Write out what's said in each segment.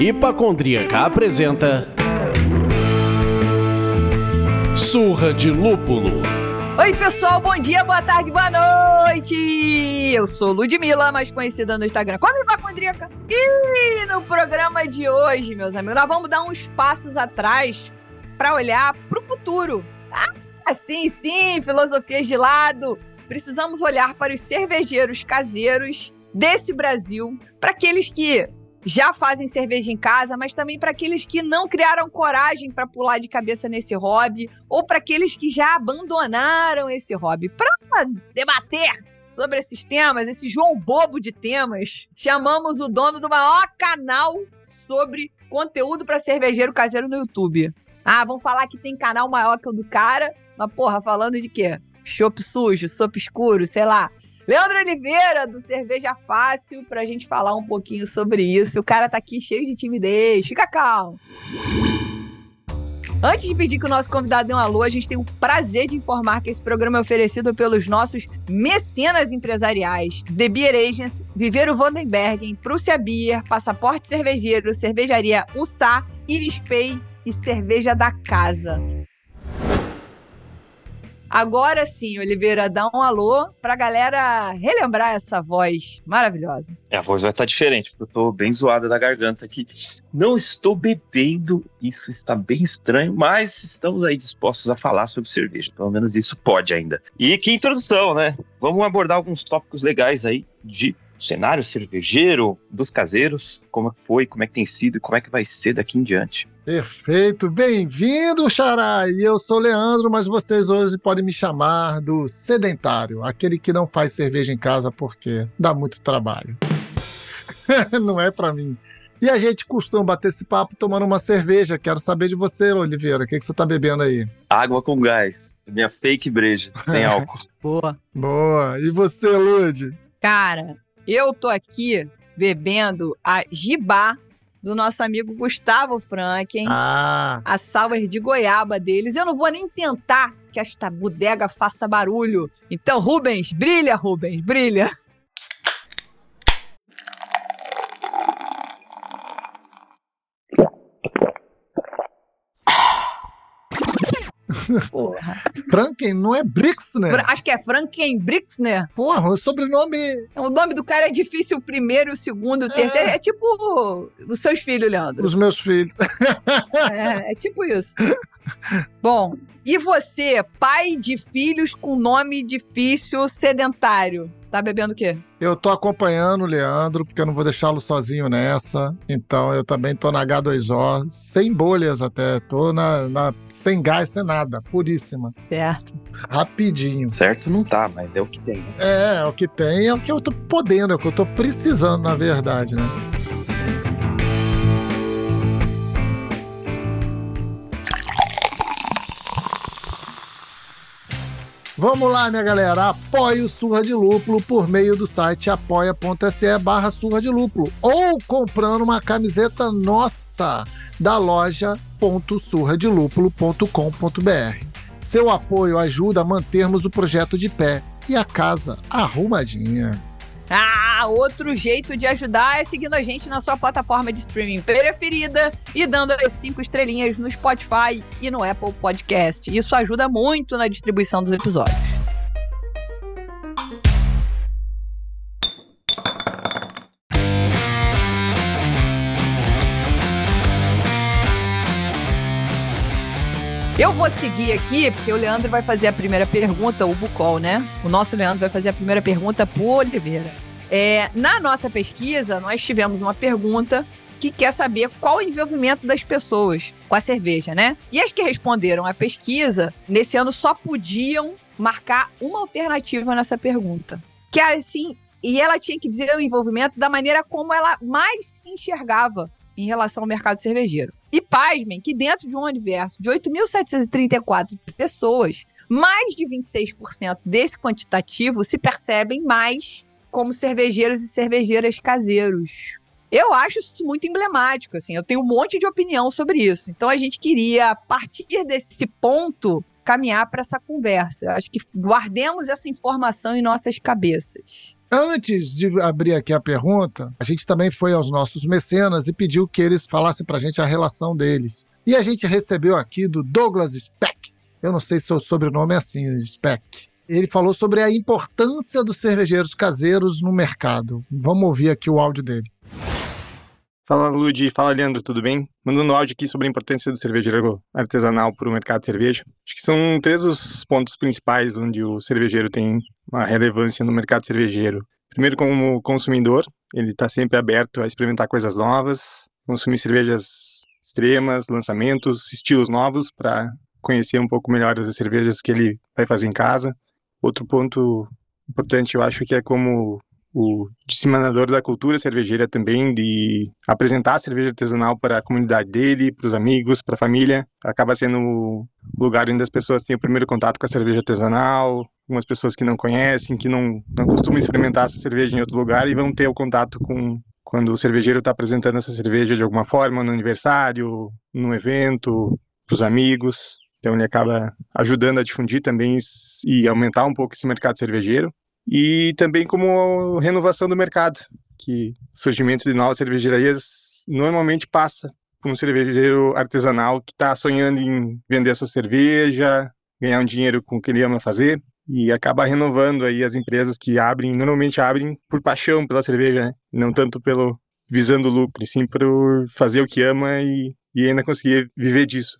Hipacondríaca apresenta Surra de Lúpulo. Oi, pessoal, bom dia, boa tarde, boa noite! Eu sou Ludmilla, mais conhecida no Instagram como Hipacondríaca. E no programa de hoje, meus amigos, nós vamos dar uns passos atrás para olhar para o futuro. Sim, sim, filosofias de lado. Precisamos olhar para os cervejeiros caseiros desse Brasil, para aqueles que já fazem cerveja em casa, mas também para aqueles que não criaram coragem para pular de cabeça nesse hobby, ou para aqueles que já abandonaram esse hobby. Para debater sobre esses temas, esse João Bobo de temas, chamamos o dono do maior canal sobre conteúdo para cervejeiro caseiro no YouTube. Ah, vão falar que tem canal maior que o do cara, mas porra, falando de quê? Chopp sujo, sopa escuro, sei lá. Leandro Oliveira, do Cerveja Fácil, pra gente falar um pouquinho sobre isso. O cara tá aqui cheio de timidez. Fica calmo. Antes de pedir que o nosso convidado dê um alô, a gente tem o prazer de informar que esse programa é oferecido pelos nossos mecenas empresariais, The Beer Agents, Viveiro Vandenbergen, Prússia Beer, Passaporte Cervejeiro, Cervejaria Ussá, Iris Pay e Cerveja da Casa. Agora sim, Oliveira, dá um alô pra galera relembrar essa voz maravilhosa. É, a voz vai estar diferente, porque eu tô bem zoada da garganta aqui. Não estou bebendo, isso está bem estranho, mas estamos aí dispostos a falar sobre cerveja. Pelo menos isso pode ainda. E que introdução, né? Vamos abordar alguns tópicos legais aí de cenário cervejeiro, dos caseiros, como foi, como é que tem sido e como é que vai ser daqui em diante. Perfeito, bem-vindo, Xará! E eu sou Leandro, mas vocês hoje podem me chamar do sedentário, aquele que não faz cerveja em casa porque dá muito trabalho. não é para mim. E a gente costuma bater esse papo tomando uma cerveja. Quero saber de você, Oliveira. O que, que você tá bebendo aí? Água com gás. Minha fake breja, sem álcool. Boa. Boa. E você, Lud? Cara, eu tô aqui bebendo a Gibá do nosso amigo Gustavo Franken. Ah. A sour de goiaba deles. Eu não vou nem tentar que esta bodega faça barulho. Então, Rubens, brilha, Rubens, brilha. Porra. Franken não é Brixner? Fra- Acho que é Franken Brixner. Porra, o sobrenome. O nome do cara é difícil, o primeiro, o segundo, o terceiro. É, tipo os seus filhos, Leandro. Os meus filhos. É, é tipo isso. Bom, e você, pai de filhos com nome difícil, sedentário, tá bebendo o quê? Eu tô acompanhando o Leandro, porque eu não vou deixá-lo sozinho nessa. Então eu também tô na H2O, sem bolhas até. Tô na, na- sem gás, sem nada, puríssima. Certo. Rapidinho. Certo não tá, mas é o que tem. né? É, é o que tem, é o que eu tô podendo, é o que eu tô precisando, na verdade, né? Vamos lá, minha galera. Apoie o Surra de Lúpulo por meio do site apoia.se barra Surra de Lúpulo ou comprando uma camiseta nossa da loja.surradelúpulo.com.br. Seu apoio ajuda a mantermos o projeto de pé e a casa arrumadinha. Ah, outro jeito de ajudar é seguindo a gente na sua plataforma de streaming preferida e dando as cinco estrelinhas no Spotify e no Apple Podcast. Isso ajuda muito na distribuição dos episódios. Eu vou seguir aqui, porque o Leandro vai fazer a primeira pergunta, o Bucol, né? O nosso Leandro vai fazer a primeira pergunta pro Oliveira. É, na nossa pesquisa, nós tivemos uma pergunta que quer saber qual o envolvimento das pessoas com a cerveja, né? E as que responderam à pesquisa, nesse ano só podiam marcar uma alternativa nessa pergunta. Que é assim, e ela tinha que dizer o envolvimento da maneira como ela mais se enxergava em relação ao mercado cervejeiro. E pasmem que dentro de um universo de 8.734 pessoas, mais de 26% desse quantitativo se percebem mais como cervejeiros e cervejeiras caseiros. Eu acho isso muito emblemático, assim, eu tenho um monte de opinião sobre isso. Então a gente queria, a partir desse ponto, caminhar para essa conversa. Eu acho que guardemos essa informação em nossas cabeças. Antes de abrir aqui a pergunta, a gente também foi aos nossos mecenas e pediu que eles falassem para a gente a relação deles. E a gente recebeu aqui do Douglas Speck. Eu não sei se o sobrenome é assim, Speck. Ele falou sobre a importância dos cervejeiros caseiros no mercado. Vamos ouvir aqui o áudio dele. Fala Ludi, fala Leandro, tudo bem? Mandando um áudio aqui sobre a importância do cervejeiro artesanal para o mercado de cerveja. Acho que são três os pontos principais onde o cervejeiro tem uma relevância no mercado cervejeiro. Primeiro, como consumidor, ele está sempre aberto a experimentar coisas novas, consumir cervejas extremas, lançamentos, estilos novos para conhecer um pouco melhor as cervejas que ele vai fazer em casa. Outro ponto importante, eu acho que é como o disseminador da cultura cervejeira também, de apresentar a cerveja artesanal para a comunidade dele, para os amigos, para a família. Acaba sendo o lugar onde as pessoas têm o primeiro contato com a cerveja artesanal, algumas pessoas que não conhecem, que não, não costumam experimentar essa cerveja em outro lugar e vão ter o contato com quando o cervejeiro está apresentando essa cerveja de alguma forma, no aniversário, num evento, para os amigos. Então ele acaba ajudando a difundir também e aumentar um pouco esse mercado cervejeiro e também como renovação do mercado, que o surgimento de novas cervejarias normalmente passa por um cervejeiro artesanal que está sonhando em vender a sua cerveja, ganhar um dinheiro com o que ele ama fazer e acaba renovando aí as empresas que abrem, normalmente abrem por paixão pela cerveja, né? não tanto pelo visando lucro, sim por fazer o que ama e, e ainda conseguir viver disso.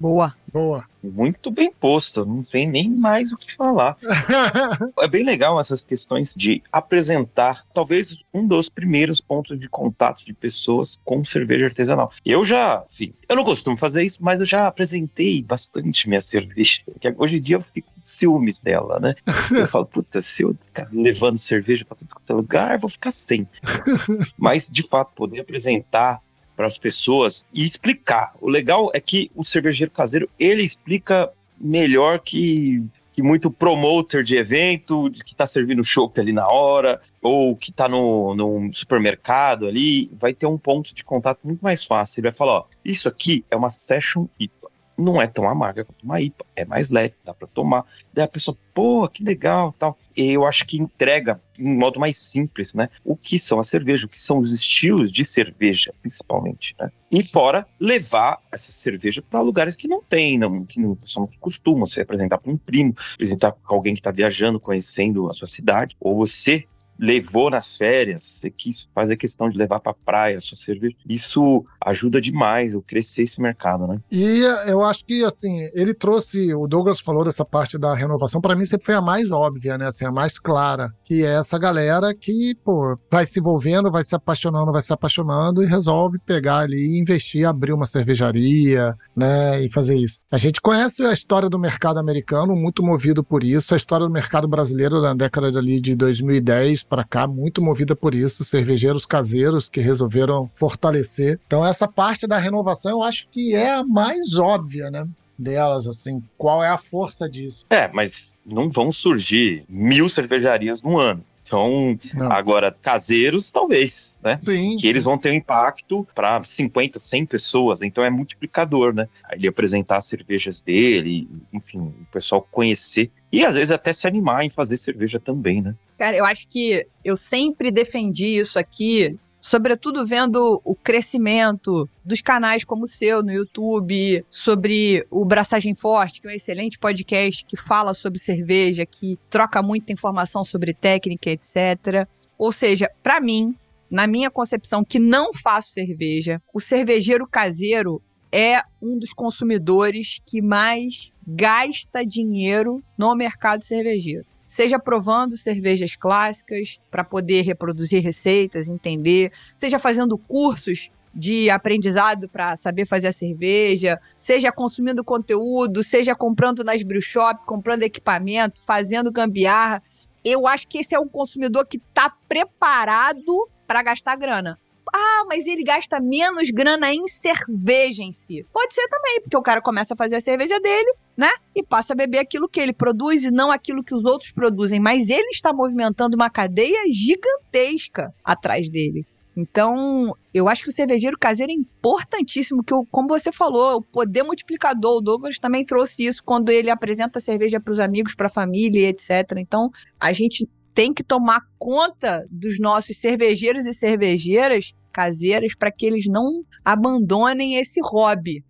Boa. Boa. Muito bem posto, não tem nem mais o que falar. é bem legal essas questões de apresentar, talvez um dos primeiros pontos de contato de pessoas com cerveja artesanal. Eu já, enfim, eu não costumo fazer isso, mas eu já apresentei bastante minha cerveja. Hoje em dia eu fico com ciúmes dela, né? Eu falo, puta, se eu ficar levando cerveja para todo lugar, eu vou ficar sem. mas, de fato, poder apresentar para as pessoas e explicar. O legal é que o cervejeiro caseiro ele explica melhor que, que muito promoter de evento, que está servindo chopp ali na hora, ou que está no, no supermercado ali, vai ter um ponto de contato muito mais fácil. Ele vai falar: ó, isso aqui é uma session IPA não é tão amarga quanto uma IPA, é mais leve, dá para tomar. Daí a pessoa, pô, que legal, tal. E eu acho que entrega em modo mais simples, né? O que são as cervejas, o que são os estilos de cerveja, principalmente, né? E fora levar essa cerveja para lugares que não tem, não, que não, só não costumam se apresentar para um primo, apresentar para alguém que está viajando, conhecendo a sua cidade, ou você levou nas férias, você quis fazer questão de levar para praia sua cerveja. Isso ajuda demais a crescer esse mercado, né? E eu acho que assim, ele trouxe, o Douglas falou dessa parte da renovação, para mim sempre foi a mais óbvia, né, assim, a mais clara, que é essa galera que, pô, vai se envolvendo, vai se apaixonando, vai se apaixonando e resolve pegar ali e investir, abrir uma cervejaria, né, e fazer isso. A gente conhece a história do mercado americano, muito movido por isso, a história do mercado brasileiro na década ali de 2010 para cá, muito movida por isso, cervejeiros caseiros que resolveram fortalecer. Então, essa parte da renovação eu acho que é a mais óbvia, né? Delas, assim, qual é a força disso? É, mas não vão surgir mil cervejarias no ano. Então, Não. agora, caseiros, talvez, né? Sim. Que eles vão ter um impacto para 50, 100 pessoas, então é multiplicador, né? Ele apresentar as cervejas dele, enfim, o pessoal conhecer e às vezes até se animar em fazer cerveja também, né? Cara, eu acho que eu sempre defendi isso aqui sobretudo vendo o crescimento dos canais como o seu no YouTube, sobre o Braçagem Forte, que é um excelente podcast que fala sobre cerveja, que troca muita informação sobre técnica, etc. Ou seja, para mim, na minha concepção, que não faço cerveja, o cervejeiro caseiro é um dos consumidores que mais gasta dinheiro no mercado cervejeiro seja provando cervejas clássicas para poder reproduzir receitas, entender, seja fazendo cursos de aprendizado para saber fazer a cerveja, seja consumindo conteúdo, seja comprando nas brew shop, comprando equipamento, fazendo gambiarra. Eu acho que esse é um consumidor que está preparado para gastar grana. Ah, mas ele gasta menos grana em cerveja em si. Pode ser também, porque o cara começa a fazer a cerveja dele, né? E passa a beber aquilo que ele produz e não aquilo que os outros produzem. Mas ele está movimentando uma cadeia gigantesca atrás dele. Então, eu acho que o cervejeiro caseiro é importantíssimo, que, como você falou, o poder multiplicador, o Douglas também trouxe isso quando ele apresenta a cerveja para os amigos, para a família, etc. Então, a gente tem que tomar conta dos nossos cervejeiros e cervejeiras caseiras para que eles não abandonem esse hobby.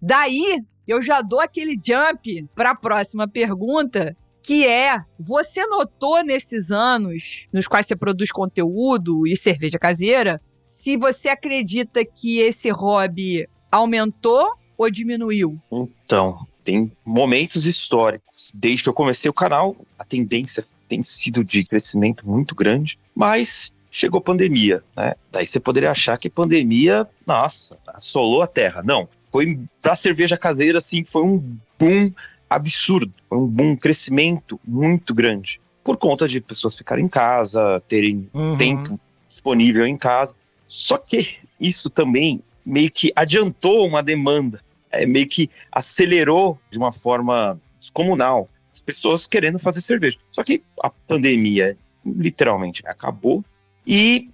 Daí, eu já dou aquele jump para a próxima pergunta, que é: você notou nesses anos nos quais você produz conteúdo e cerveja caseira, se você acredita que esse hobby aumentou ou diminuiu? Então, tem momentos históricos. Desde que eu comecei o canal, a tendência tem sido de crescimento muito grande, mas chegou pandemia, né? Daí você poderia achar que pandemia, nossa, assolou a terra. Não, foi para cerveja caseira assim, foi um boom absurdo, foi um boom, um crescimento muito grande por conta de pessoas ficarem em casa, terem uhum. tempo disponível em casa. Só que isso também meio que adiantou uma demanda, é, meio que acelerou de uma forma descomunal as pessoas querendo fazer cerveja. Só que a pandemia literalmente acabou e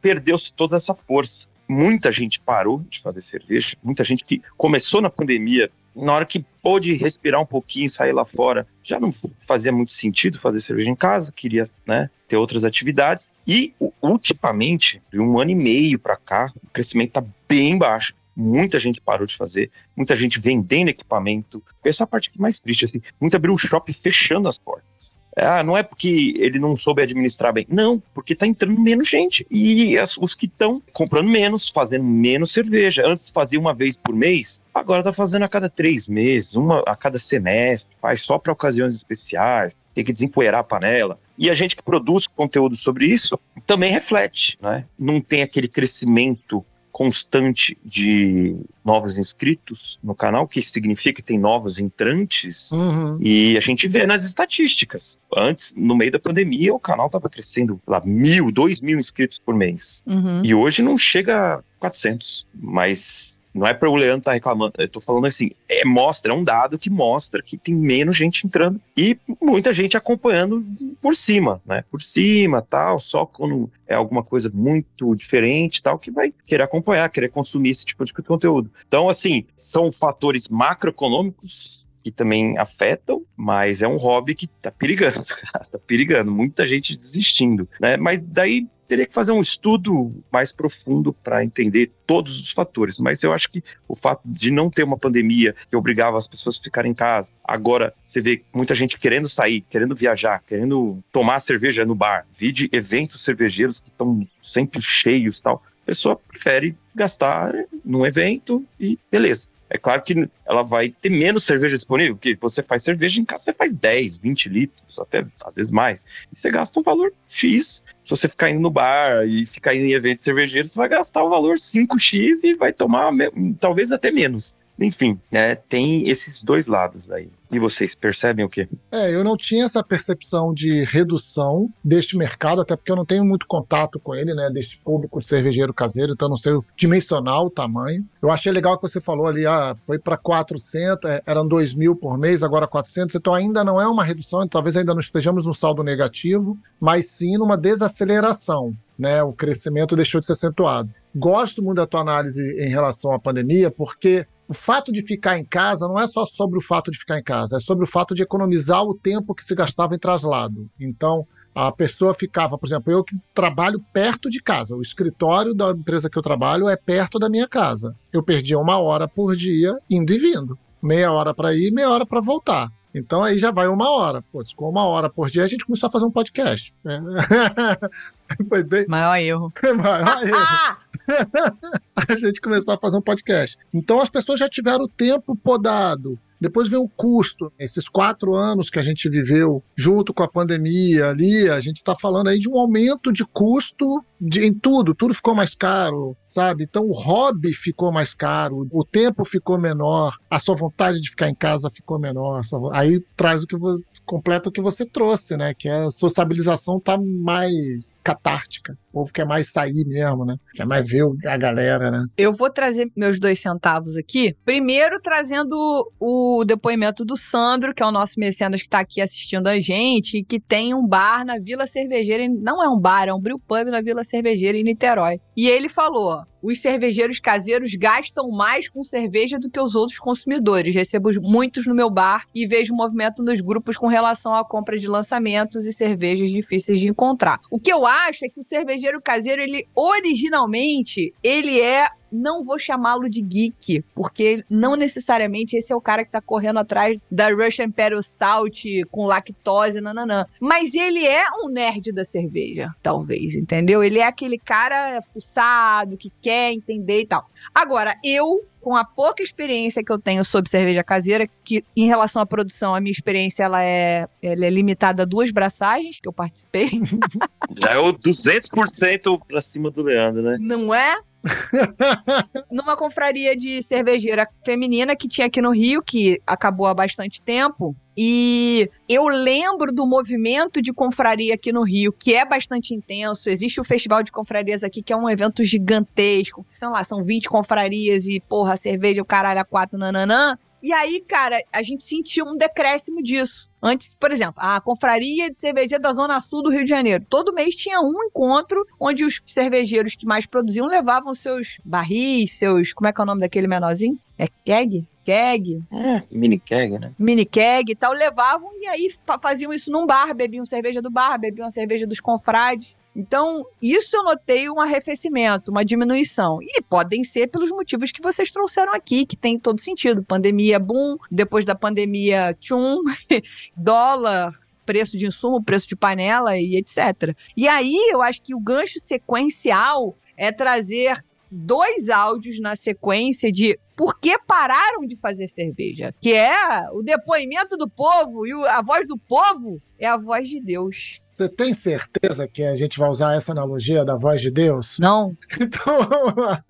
perdeu-se toda essa força. Muita gente parou de fazer cerveja, muita gente que começou na pandemia, na hora que pôde respirar um pouquinho, sair lá fora, já não fazia muito sentido fazer cerveja em casa, queria né, ter outras atividades. E ultimamente, de um ano e meio para cá, o crescimento está bem baixo muita gente parou de fazer, muita gente vendendo equipamento. Essa é a parte mais triste, assim, muito abriu um shopping fechando as portas. Ah, não é porque ele não soube administrar bem. Não, porque tá entrando menos gente. E as, os que estão comprando menos, fazendo menos cerveja. Antes fazia uma vez por mês, agora tá fazendo a cada três meses, uma a cada semestre, faz só para ocasiões especiais, tem que desempoeirar a panela. E a gente que produz conteúdo sobre isso também reflete, né? Não tem aquele crescimento constante de novos inscritos no canal, que significa que tem novos entrantes, uhum. e a gente vê nas estatísticas. Antes, no meio da pandemia, o canal estava crescendo lá mil, dois mil inscritos por mês. Uhum. E hoje não chega a 400, mas não é para o Leandro estar tá reclamando, eu tô falando assim, é, mostra, é um dado que mostra que tem menos gente entrando e muita gente acompanhando por cima, né? Por cima, tal, só quando é alguma coisa muito diferente, tal, que vai querer acompanhar, querer consumir esse tipo de conteúdo. Então, assim, são fatores macroeconômicos que também afetam, mas é um hobby que tá perigando, tá perigando, muita gente desistindo, né? Mas daí teria que fazer um estudo mais profundo para entender todos os fatores. Mas eu acho que o fato de não ter uma pandemia que obrigava as pessoas a ficarem em casa, agora você vê muita gente querendo sair, querendo viajar, querendo tomar cerveja no bar, vide eventos cervejeiros que estão sempre cheios tal. A pessoa prefere gastar num evento e beleza. É claro que ela vai ter menos cerveja disponível, porque você faz cerveja em casa, você faz 10, 20 litros, até às vezes mais. E você gasta um valor X. Se você ficar indo no bar e ficar indo em eventos cervejeiros, você vai gastar o valor 5X e vai tomar talvez até menos. Enfim, né, tem esses dois lados aí. E vocês percebem o quê? É, eu não tinha essa percepção de redução deste mercado, até porque eu não tenho muito contato com ele, né, deste público de cervejeiro caseiro, então não sei dimensionar o tamanho. Eu achei legal que você falou ali, ah, foi para 400, é, eram 2 mil por mês, agora 400, então ainda não é uma redução, talvez ainda não estejamos no saldo negativo, mas sim numa desaceleração. Né, o crescimento deixou de ser acentuado. Gosto muito da tua análise em relação à pandemia, porque o fato de ficar em casa não é só sobre o fato de ficar em casa, é sobre o fato de economizar o tempo que se gastava em traslado. Então, a pessoa ficava, por exemplo, eu que trabalho perto de casa, o escritório da empresa que eu trabalho é perto da minha casa. Eu perdia uma hora por dia indo e vindo. Meia hora para ir, meia hora para voltar. Então aí já vai uma hora. Pô, com uma hora por dia a gente começou a fazer um podcast. Foi bem. Maior erro. Maior erro. a gente começou a fazer um podcast. Então as pessoas já tiveram o tempo podado. Depois vem o custo. Esses quatro anos que a gente viveu junto com a pandemia ali, a gente está falando aí de um aumento de custo de, em tudo. Tudo ficou mais caro, sabe? Então o hobby ficou mais caro, o tempo ficou menor, a sua vontade de ficar em casa ficou menor. Aí traz o que completa o que você trouxe, né? Que é a sociabilização tá mais catártica. O povo quer mais sair mesmo, né? Quer mais ver a galera, né? Eu vou trazer meus dois centavos aqui. Primeiro, trazendo o depoimento do Sandro, que é o nosso mecenas que está aqui assistindo a gente, que tem um bar na Vila Cervejeira. Não é um bar, é um brew pub na Vila cervejeira em Niterói. E ele falou: os cervejeiros caseiros gastam mais com cerveja do que os outros consumidores. Recebo muitos no meu bar e vejo movimento nos grupos com relação à compra de lançamentos e cervejas difíceis de encontrar. O que eu acho é que o cervejeiro caseiro, ele originalmente, ele é não vou chamá-lo de geek, porque não necessariamente esse é o cara que tá correndo atrás da Russian Imperial Stout com lactose, nananã. Mas ele é um nerd da cerveja, talvez, entendeu? Ele é aquele cara fuçado, que quer entender e tal. Agora, eu com a pouca experiência que eu tenho sobre cerveja caseira, que em relação à produção, a minha experiência ela é, ela é limitada a duas braçagens que eu participei. Já é o 200% pra cima do Leandro, né? Não é? Numa confraria de cervejeira feminina que tinha aqui no Rio, que acabou há bastante tempo. E eu lembro do movimento de confraria aqui no Rio, que é bastante intenso. Existe o Festival de Confrarias aqui, que é um evento gigantesco. Sei lá, são 20 confrarias e, porra, cerveja, o caralho, a quatro, nananã. E aí, cara, a gente sentiu um decréscimo disso. Antes, por exemplo, a confraria de cerveja da Zona Sul do Rio de Janeiro. Todo mês tinha um encontro onde os cervejeiros que mais produziam levavam seus barris, seus. Como é que é o nome daquele menorzinho? É keg? Keg? É, mini keg, né? Mini keg e tal, levavam e aí faziam isso num bar, bebiam cerveja do bar, bebiam cerveja dos confrades. Então, isso eu notei um arrefecimento, uma diminuição. E podem ser pelos motivos que vocês trouxeram aqui, que tem todo sentido. Pandemia boom, depois da pandemia tchum, dólar, preço de insumo, preço de panela e etc. E aí eu acho que o gancho sequencial é trazer dois áudios na sequência de por que pararam de fazer cerveja, que é o depoimento do povo e a voz do povo é a voz de Deus. Você tem certeza que a gente vai usar essa analogia da voz de Deus? Não. Então vamos lá.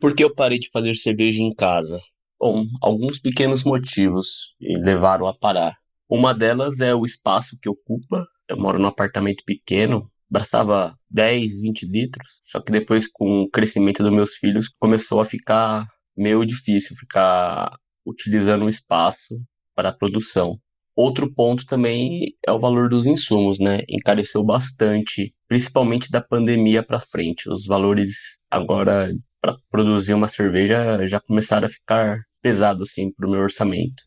Por que eu parei de fazer cerveja em casa? Bom, alguns pequenos motivos me levaram a parar. Uma delas é o espaço que ocupa. Eu moro num apartamento pequeno, abraçava 10, 20 litros. Só que depois, com o crescimento dos meus filhos, começou a ficar meio difícil ficar utilizando o espaço para a produção. Outro ponto também é o valor dos insumos, né? Encareceu bastante, principalmente da pandemia para frente. Os valores agora para produzir uma cerveja já começaram a ficar pesados assim para o meu orçamento.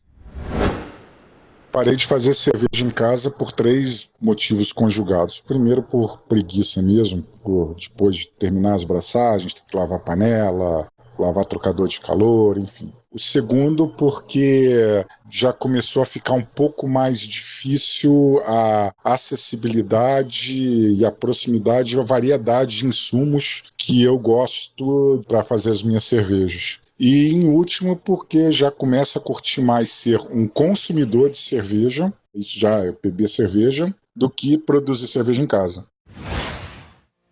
Parei de fazer cerveja em casa por três motivos conjugados. Primeiro, por preguiça mesmo, por depois de terminar as braçagens, ter que lavar panela, lavar trocador de calor, enfim. O segundo, porque já começou a ficar um pouco mais difícil a acessibilidade e a proximidade e a variedade de insumos que eu gosto para fazer as minhas cervejas. E em último, porque já começa a curtir mais ser um consumidor de cerveja, isso já é beber cerveja, do que produzir cerveja em casa.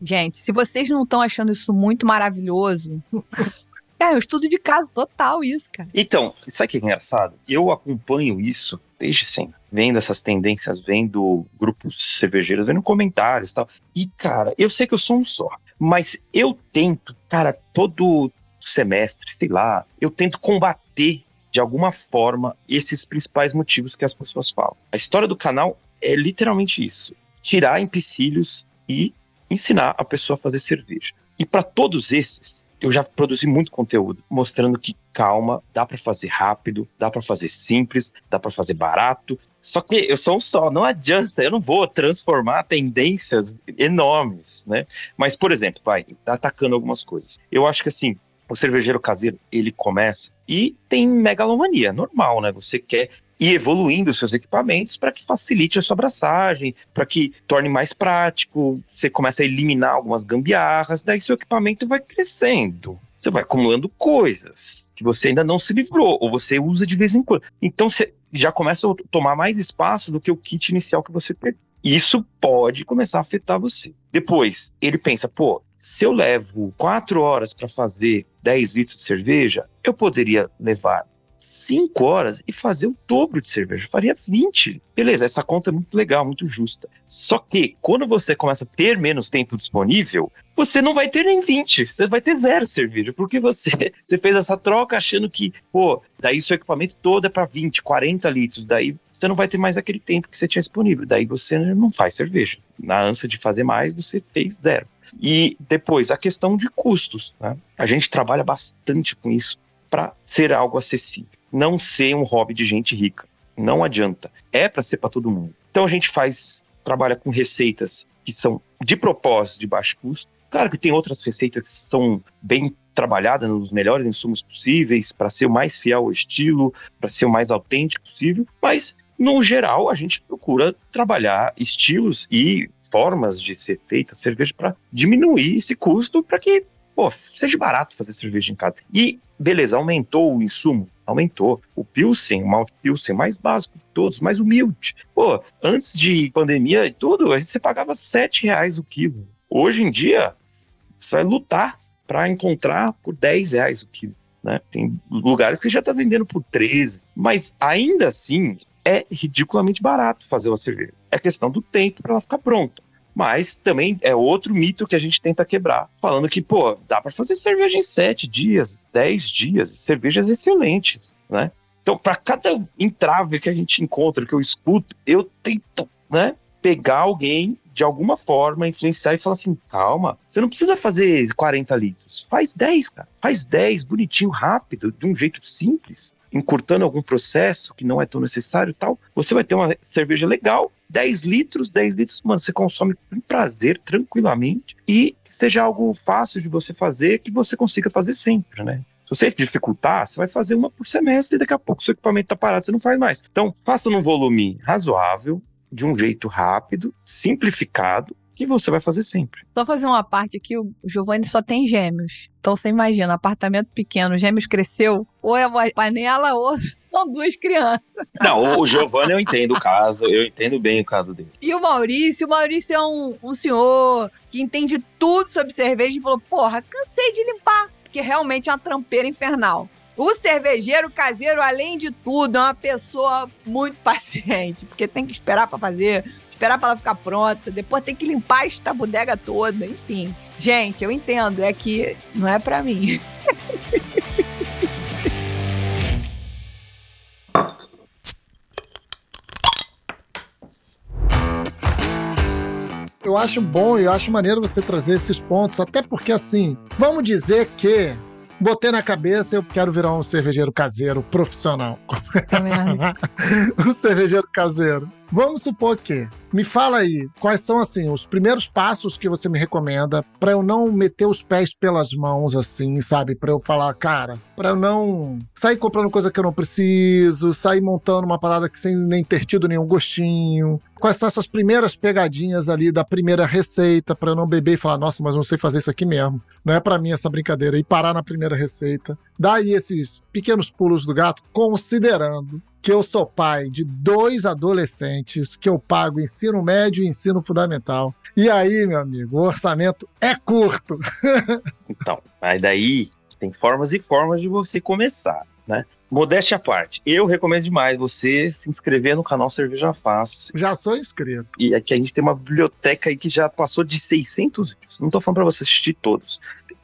Gente, se vocês não estão achando isso muito maravilhoso. É, um estudo de caso total, isso, cara. Então, sabe o que é engraçado? Eu acompanho isso desde sempre. Vendo essas tendências, vendo grupos cervejeiros, vendo comentários e tal. E, cara, eu sei que eu sou um só. Mas eu tento, cara, todo semestre, sei lá, eu tento combater de alguma forma esses principais motivos que as pessoas falam. A história do canal é literalmente isso: tirar empecilhos e ensinar a pessoa a fazer cerveja. E para todos esses, eu já produzi muito conteúdo mostrando que calma, dá para fazer rápido, dá para fazer simples, dá para fazer barato. Só que eu sou um só, não adianta, eu não vou transformar tendências enormes, né? Mas por exemplo, vai, tá atacando algumas coisas. Eu acho que assim, o cervejeiro caseiro, ele começa e tem megalomania, normal, né? Você quer ir evoluindo seus equipamentos para que facilite a sua abraçagem, para que torne mais prático, você começa a eliminar algumas gambiarras, daí seu equipamento vai crescendo. Você vai acumulando coisas que você ainda não se livrou, ou você usa de vez em quando. Então você já começa a tomar mais espaço do que o kit inicial que você perdeu. Isso pode começar a afetar você. Depois, ele pensa, pô, se eu levo quatro horas para fazer 10 litros de cerveja, eu poderia levar 5 horas e fazer o dobro de cerveja. Eu faria 20. Beleza, essa conta é muito legal, muito justa. Só que quando você começa a ter menos tempo disponível, você não vai ter nem 20, você vai ter zero cerveja, porque você, você fez essa troca achando que, pô, daí seu equipamento todo é para 20, 40 litros, daí você não vai ter mais aquele tempo que você tinha disponível, daí você não faz cerveja. Na ânsia de fazer mais, você fez zero. E depois, a questão de custos. Né? A gente trabalha bastante com isso para ser algo acessível, não ser um hobby de gente rica. Não adianta. É para ser para todo mundo. Então a gente faz, trabalha com receitas que são de propósito de baixo custo. Claro que tem outras receitas que são bem trabalhadas nos melhores insumos possíveis para ser o mais fiel ao estilo, para ser o mais autêntico possível, mas no geral a gente procura trabalhar estilos e formas de ser feita cerveja para diminuir esse custo para que pô, seja barato fazer cerveja em casa. E, beleza, aumentou o insumo? Aumentou. O Pilsen, o malte Pilsen mais básico de todos, mais humilde. Pô, antes de pandemia e tudo, a gente pagava 7 reais o quilo. Hoje em dia, você vai lutar para encontrar por 10 reais o quilo. Né? Tem lugares que já está vendendo por 13, mas ainda assim é ridiculamente barato fazer uma cerveja. É questão do tempo para ela ficar pronta. Mas também é outro mito que a gente tenta quebrar, falando que, pô, dá para fazer cerveja em sete dias, dez dias, cervejas excelentes, né? Então, para cada entrave que a gente encontra, que eu escuto, eu tento, né, pegar alguém de alguma forma, influenciar e falar assim: calma, você não precisa fazer 40 litros, faz 10, cara, faz 10, bonitinho, rápido, de um jeito simples encurtando algum processo que não é tão necessário tal, você vai ter uma cerveja legal, 10 litros, 10 litros, mano, você consome com prazer, tranquilamente, e seja algo fácil de você fazer, que você consiga fazer sempre, né? Se você dificultar, você vai fazer uma por semestre e daqui a pouco seu equipamento está parado, você não faz mais. Então, faça num volume razoável, de um jeito rápido, simplificado, que você vai fazer sempre. Só fazer uma parte aqui, o Giovanni só tem gêmeos. Então você imagina, apartamento pequeno, gêmeos cresceu, ou é uma panela ou são duas crianças. Não, o Giovanni eu entendo o caso, eu entendo bem o caso dele. E o Maurício, o Maurício é um, um senhor que entende tudo sobre cerveja e falou: porra, cansei de limpar, porque realmente é uma trampeira infernal. O cervejeiro caseiro, além de tudo, é uma pessoa muito paciente, porque tem que esperar para fazer, esperar para ela ficar pronta, depois tem que limpar esta bodega toda, enfim. Gente, eu entendo, é que não é para mim. eu acho bom e eu acho maneiro você trazer esses pontos, até porque assim, vamos dizer que botei na cabeça, eu quero virar um cervejeiro caseiro profissional. um cervejeiro caseiro. Vamos supor que. Me fala aí, quais são assim os primeiros passos que você me recomenda para eu não meter os pés pelas mãos assim, sabe? Para eu falar, cara, para eu não sair comprando coisa que eu não preciso, sair montando uma parada que sem nem ter tido nenhum gostinho. Quais são essas primeiras pegadinhas ali da primeira receita para eu não beber e falar, nossa, mas não sei fazer isso aqui mesmo. Não é para mim essa brincadeira e parar na primeira receita. Daí esses pequenos pulos do gato, considerando que eu sou pai de dois adolescentes, que eu pago ensino médio e ensino fundamental. E aí, meu amigo, o orçamento é curto. então, mas daí tem formas e formas de você começar, né? Modéstia à parte, eu recomendo demais você se inscrever no canal Cerveja Fácil. Já sou inscrito. E aqui a gente tem uma biblioteca aí que já passou de 600 vídeos. Não tô falando para você assistir todos.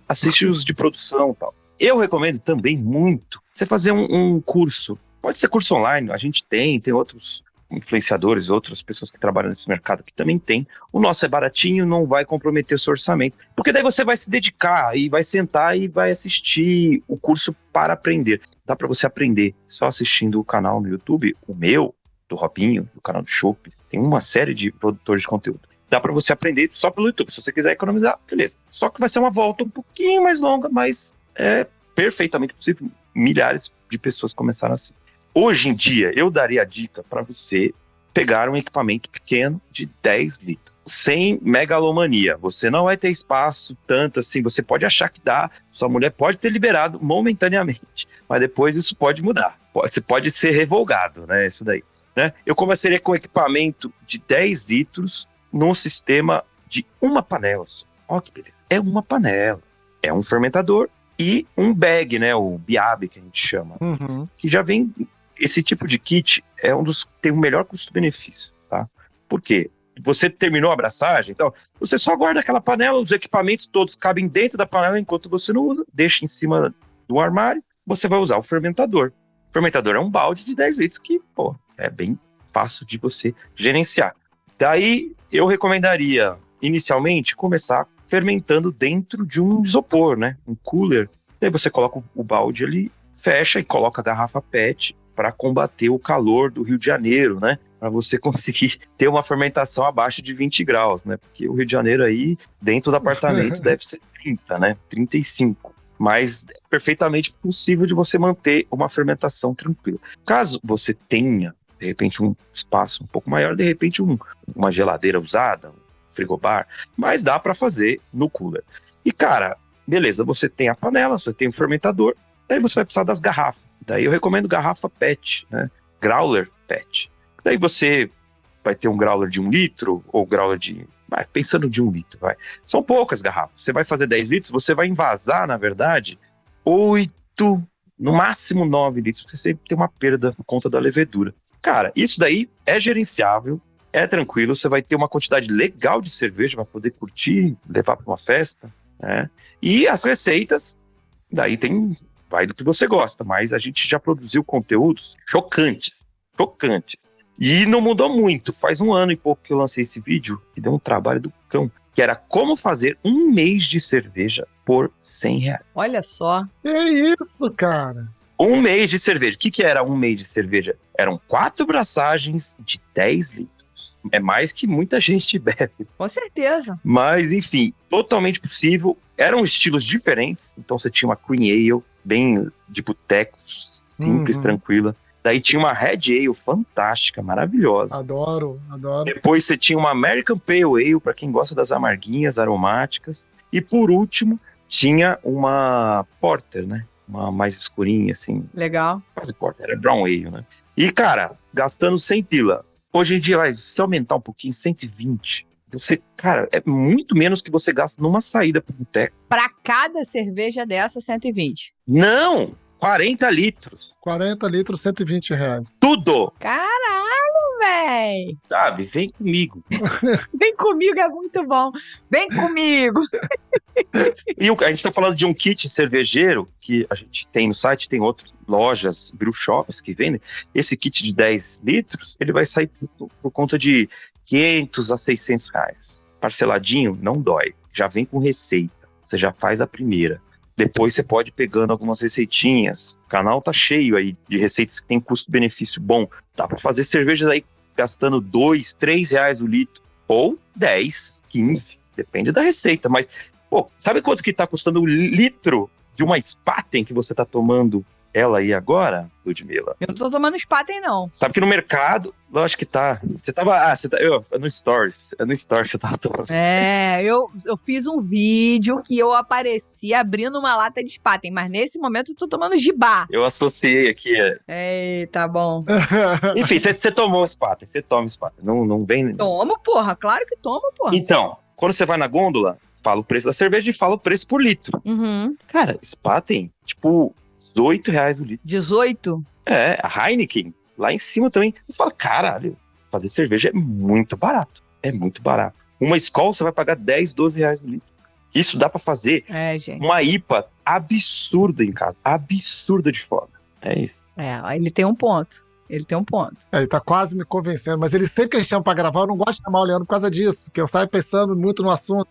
Assiste os de produção e tal. Eu recomendo também muito você fazer um, um curso Pode ser curso online, a gente tem, tem outros influenciadores, outras pessoas que trabalham nesse mercado que também tem. O nosso é baratinho, não vai comprometer seu orçamento. Porque daí você vai se dedicar e vai sentar e vai assistir o curso para aprender. Dá para você aprender só assistindo o canal no YouTube, o meu, do Robinho, do canal do Chopp. Tem uma série de produtores de conteúdo. Dá para você aprender só pelo YouTube. Se você quiser economizar, beleza. Só que vai ser uma volta um pouquinho mais longa, mas é perfeitamente possível. Milhares de pessoas começaram assim. Hoje em dia, eu daria a dica para você pegar um equipamento pequeno de 10 litros. Sem megalomania. Você não vai ter espaço tanto assim. Você pode achar que dá. Sua mulher pode ter liberado momentaneamente. Mas depois isso pode mudar. Você pode ser revolgado, né? Isso daí. Né? Eu começaria com equipamento de 10 litros num sistema de uma panela. Olha que beleza. É uma panela. É um fermentador e um bag, né, o biab que a gente chama, Uhum. que já vem esse tipo de kit é um dos tem o melhor custo-benefício, tá? Por quê? Você terminou a abraçagem, então você só guarda aquela panela, os equipamentos todos cabem dentro da panela enquanto você não usa, deixa em cima do armário, você vai usar o fermentador. O fermentador é um balde de 10 litros que, pô, é bem fácil de você gerenciar. Daí eu recomendaria inicialmente começar fermentando dentro de um isopor, né? Um cooler. Daí você coloca o- balde ali, fecha e coloca a garrafa PET para combater o calor do Rio de Janeiro, né? Para você conseguir ter uma fermentação abaixo de 20 graus, né? Porque o Rio de Janeiro aí, dentro do apartamento, deve ser 30, né? 35. Mas é perfeitamente possível de você manter uma fermentação tranquila. Caso você tenha, de repente, um espaço um pouco maior, de repente, um- uma geladeira usada, frigobar, mas dá para fazer no cooler. E, cara, beleza, você tem a panela, você tem o fermentador, daí você vai precisar das garrafas. Daí eu recomendo garrafa PET, né? Growler PET. Daí você vai ter um growler de um litro ou growler de. Vai, pensando de um litro, vai. São poucas garrafas. Você vai fazer 10 litros, você vai envasar, na verdade, 8, no máximo 9 litros, você sempre tem uma perda por conta da levedura. Cara, isso daí é gerenciável, é tranquilo, você vai ter uma quantidade legal de cerveja para poder curtir, levar para uma festa, né? E as receitas, daí tem, vai do que você gosta, mas a gente já produziu conteúdos chocantes, chocantes. E não mudou muito, faz um ano e pouco que eu lancei esse vídeo, que deu um trabalho do cão, que era como fazer um mês de cerveja por 100 reais. Olha só. Que isso, cara? Um mês de cerveja. O que, que era um mês de cerveja? Eram quatro braçagens de 10 litros. É mais que muita gente bebe. Com certeza. Mas, enfim, totalmente possível. Eram estilos diferentes. Então você tinha uma Queen Ale, bem de boteco, simples, Uhum. tranquila. Daí tinha uma Red Ale fantástica, maravilhosa. Adoro, adoro. Depois você tinha uma American Pale Ale, para quem gosta das amarguinhas, aromáticas. E por último, tinha uma Porter, né? Uma mais escurinha, assim, Legal. quase Porter, era Brown Ale, né? E, cara, gastando 100 pila. Hoje em dia, se aumentar um pouquinho, 120. Você, cara, é muito menos que você gasta numa saída pro boteco. Pra cada cerveja dessa, 120. Não! 40 litros. 40 litros, 120 reais. Tudo! Caralho, véi. Sabe? Vem comigo. Vem comigo, é muito bom. Vem comigo. E o- a gente tá falando de um kit cervejeiro que a gente tem no site, tem outras lojas, brew shops que vendem. Esse kit de 10 litros, ele vai sair por, por conta de 500 a 600 reais. Parceladinho, não dói. Já vem com receita. Você já faz a primeira. Depois você pode ir pegando algumas receitinhas. O canal tá cheio aí de receitas que tem custo-benefício bom. Dá para fazer cervejas aí gastando 2, 3 reais o litro. Ou 10, 15. Depende da receita. Mas, pô, sabe quanto que tá custando o litro de uma Spaten que você tá tomando ela aí agora, Ludmilla? Eu não tô tomando Spaten, não. Sabe que no mercado, lógico que tá. Você tava. Ah, você tá. Eu, no Stories. É no Stories você tava tomando. É, eu, eu fiz um vídeo que eu apareci abrindo uma lata de Spaten, mas nesse momento eu tô tomando gibá. Eu associei aqui. é. Tá bom. Enfim, você, você tomou Spaten, você toma Spaten. Não, não vem. Tomo, porra. Claro que tomo, porra. Então, quando você vai na gôndola, fala o preço da cerveja e fala o preço por litro. Uhum. Cara, Spaten, tipo, 18 reais o litro. 18? É, a Heineken, lá em cima também. Você fala, caralho, fazer cerveja é muito barato. É muito barato. Uma escola você vai pagar 10, 12 reais o litro. Isso dá pra fazer É, uma IPA absurda em casa. Absurda de foda. É isso. É, ele tem um ponto. Ele tem um ponto. É, ele tá quase me convencendo, mas ele sempre que a gente chama pra gravar, eu não gosto de chamar o Leandro por causa disso, que eu saio pensando muito no assunto.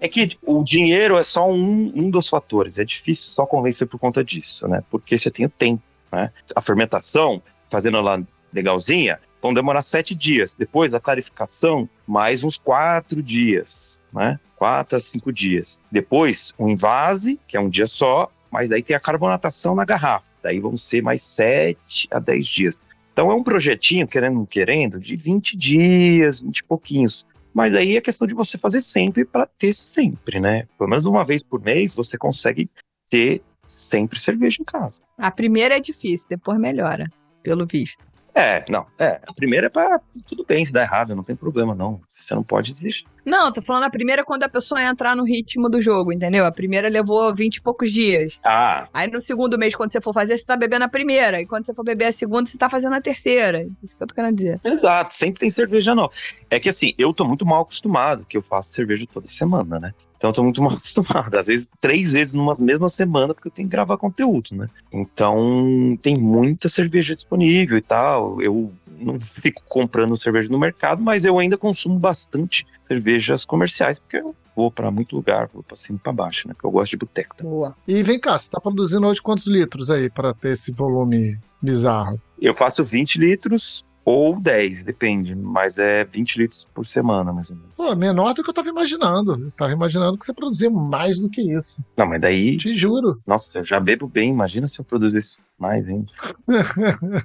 É que o dinheiro é só um, um dos fatores. É difícil só convencer por conta disso, né? Porque você tem o tempo, né? A fermentação, fazendo ela legalzinha, vão demorar sete dias. Depois da clarificação, mais uns quatro dias, né? Quatro a cinco dias. Depois, o invase, que é um dia só, mas daí tem a carbonatação na garrafa. Daí vão ser mais sete a dez dias. Então é um projetinho, querendo não querendo, de 20 dias, 20 e pouquinhos. Mas aí é questão de você fazer sempre para ter sempre, né? Pelo menos uma vez por mês você consegue ter sempre cerveja em casa. A primeira é difícil, depois melhora, pelo visto. É, não, é. A primeira é pra. Tudo bem, se dá errado, não tem problema, não. Você não pode desistir. Não, tô falando a primeira quando a pessoa entrar no ritmo do jogo, entendeu? A primeira levou 20 e poucos dias. Ah, Aí no segundo mês, quando você for fazer, você tá bebendo a primeira. E quando você for beber a segunda, você tá fazendo a terceira. Isso que eu tô querendo dizer. exato, sempre tem cerveja nova. É que assim, eu tô muito mal acostumado, que eu faço cerveja toda semana, né? Então eu tô muito mal acostumado. Às vezes, três vezes numa mesma semana, porque eu tenho que gravar conteúdo, né? Então tem muita cerveja disponível e tal. Eu não fico comprando cerveja no mercado, mas eu ainda consumo bastante cervejas comerciais, porque eu vou pra muito lugar, vou pra cima e pra baixo, né? Porque eu gosto de boteco. também. Boa. E vem cá, você tá produzindo hoje quantos litros aí para ter esse volume bizarro? Eu faço 20 litros ou 10, depende, mas é 20 litros por semana, mais ou menos. Pô, menor do que eu tava imaginando. Eu tava imaginando que você produzia mais do que isso. Não, mas daí, Te juro. nossa, eu já bebo bem, imagina se eu produzisse mais, hein?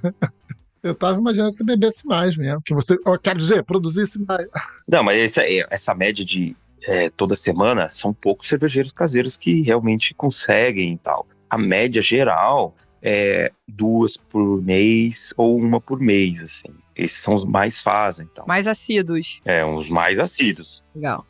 Eu tava imaginando que você bebesse mais mesmo. Que você, ó, quero dizer, produzisse mais. Não, mas essa, é- essa média de é, toda semana são poucos cervejeiros caseiros que realmente conseguem e tal. A média geral é duas por mês ou uma por mês, assim. Esses são os mais fazem, então. Mais assíduos. É, os mais assíduos. Legal.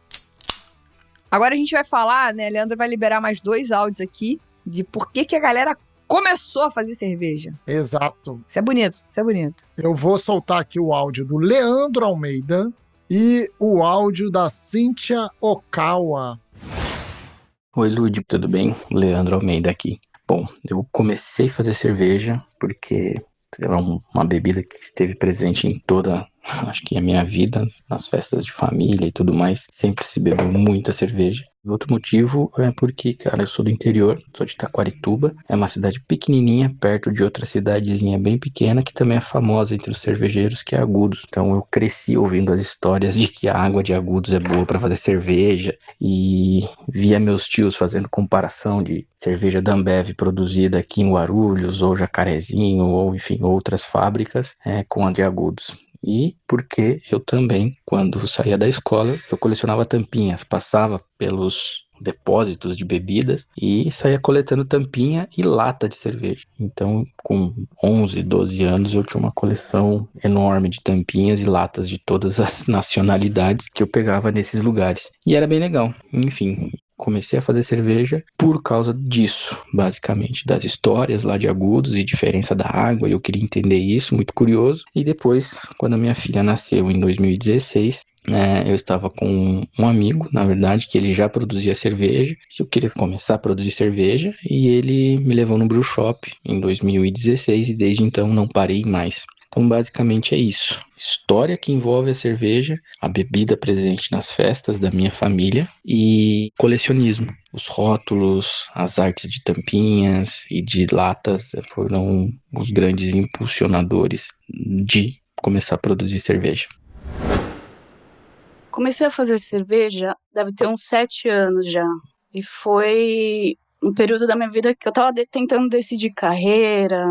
Agora a gente vai falar, né? Leandro vai liberar mais dois áudios aqui de por que, que a galera começou a fazer cerveja. Exato. Isso é bonito, isso é bonito. Eu vou soltar aqui o áudio do Leandro Almeida e o áudio da Cíntia Okawa. Oi, Lud, tudo bem? Leandro Almeida aqui. Bom, eu comecei a fazer cerveja porque é um- uma bebida que esteve presente em toda, acho que a minha vida, nas festas de família e tudo mais. Sempre se bebeu muita cerveja. Outro motivo é porque, cara, eu sou do interior, sou de Taquarituba, é uma cidade pequenininha, perto de outra cidadezinha bem pequena, que também é famosa entre os cervejeiros, que é Agudos. Então eu cresci ouvindo as histórias de que a água de Agudos é boa para fazer cerveja, e via meus tios fazendo comparação de cerveja da produzida aqui em Guarulhos, ou Jacarezinho, ou enfim, outras fábricas, é, com a de Agudos. E porque eu também, quando saía da escola, eu colecionava tampinhas, passava pelos depósitos de bebidas e saía coletando tampinha e lata de cerveja. Então, com 11, 12 anos, eu tinha uma coleção enorme de tampinhas e latas de todas as nacionalidades que eu pegava nesses lugares. E era bem legal. Enfim, comecei a fazer cerveja por causa disso, basicamente, das histórias lá de agudos e diferença da água. Eu queria entender isso, muito curioso. E depois, quando a minha filha nasceu em 2016, né, eu estava com um amigo, na verdade, que ele já produzia cerveja. Eu queria começar a produzir cerveja e ele me levou no brew shop em 2016 e desde então não parei mais. Então, basicamente é isso. História que envolve a cerveja, a bebida presente nas festas da minha família e colecionismo. Os rótulos, as artes de tampinhas e de latas foram os grandes impulsionadores de começar a produzir cerveja. Comecei a fazer cerveja, deve ter uns sete anos já. E foi um período da minha vida que eu tava de- tentando decidir carreira,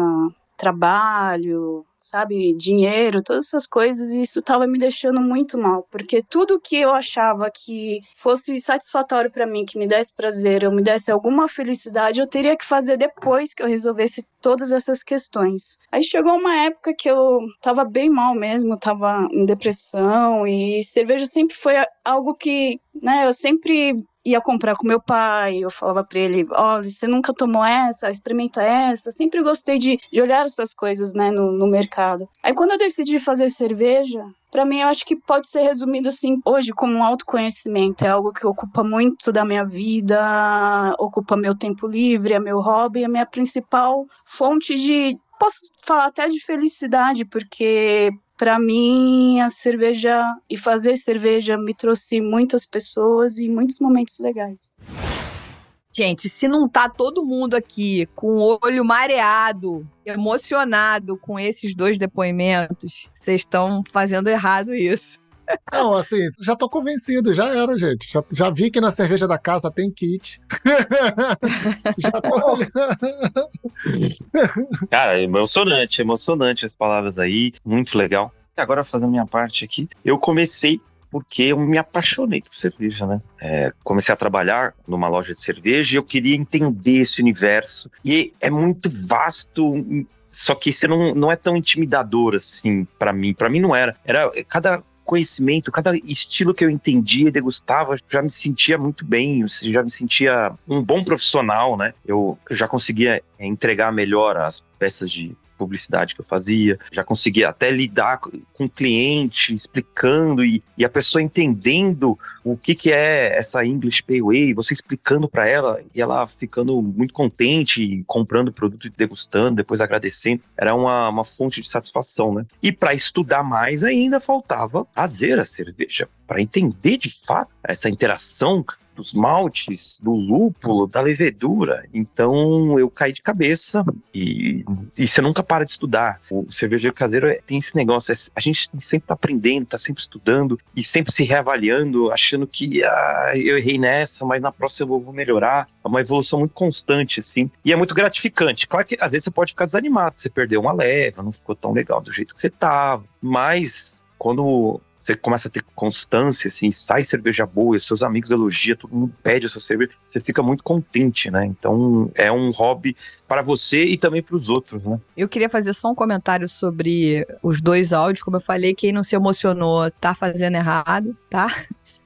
trabalho, sabe, dinheiro, todas essas coisas, e isso tava me deixando muito mal, porque tudo que eu achava que fosse satisfatório para mim, que me desse prazer, eu me desse alguma felicidade, eu teria que fazer depois que eu resolvesse todas essas questões. Aí chegou uma época que eu tava bem mal mesmo, tava em depressão, e cerveja sempre foi algo que, né, eu sempre ia comprar com meu pai, eu falava pra ele, olha, você nunca tomou essa, experimenta essa, eu sempre gostei de, de olhar essas coisas, né, no, no mercado. Aí quando eu decidi fazer cerveja, Pra mim, eu acho que pode ser resumido assim hoje como um autoconhecimento. É algo que ocupa muito da minha vida, ocupa meu tempo livre, é meu hobby, é minha principal fonte de. Posso falar até de felicidade, porque para mim a cerveja e fazer cerveja me trouxe muitas pessoas e muitos momentos legais. Gente, se não tá todo mundo aqui com o olho mareado, emocionado com esses dois depoimentos, vocês estão fazendo errado isso. Não, assim, já tô convencido, já era, gente. Já, já vi que na cerveja da casa tem kit. já tô Cara, emocionante, emocionante as palavras aí, muito legal. Agora fazendo minha parte aqui, eu comecei porque eu me apaixonei por cerveja, né? É, comecei a trabalhar numa loja de cerveja e eu queria entender esse universo. E é muito vasto, Só que isso não, não é tão intimidador assim para mim. Para mim não era. Era cada conhecimento, cada estilo que eu entendia e degustava, já me sentia muito bem, já me sentia um bom profissional, né? Eu já conseguia entregar melhor as peças de publicidade que eu fazia, já conseguia até lidar com o cliente, explicando e, e a pessoa entendendo o que, que é essa English Pay Way, você explicando para ela e ela ficando muito contente comprando o produto e degustando, depois agradecendo, era uma, uma fonte de satisfação, né? E para estudar mais ainda faltava fazer a cerveja, para entender de fato essa interação dos maltes, do lúpulo, da levedura. Então eu caí de cabeça e, e você nunca para de estudar. O cervejeiro caseiro é, tem esse negócio, é, a gente sempre tá aprendendo, tá sempre estudando e sempre se reavaliando, achando que ah, eu errei nessa, mas na próxima eu vou melhorar. É uma evolução muito constante, assim. E é muito gratificante. Claro que às vezes você pode ficar desanimado, você perdeu uma leva, não ficou tão legal do jeito que você tava. Mas quando você começa a ter constância, assim, sai cerveja boa, seus amigos elogiam, todo mundo pede essa cerveja, você fica muito contente, né? Então é um hobby para você e também para os outros, né? Eu queria fazer só um comentário sobre os dois áudios, como eu falei, quem não se emocionou tá fazendo errado, tá?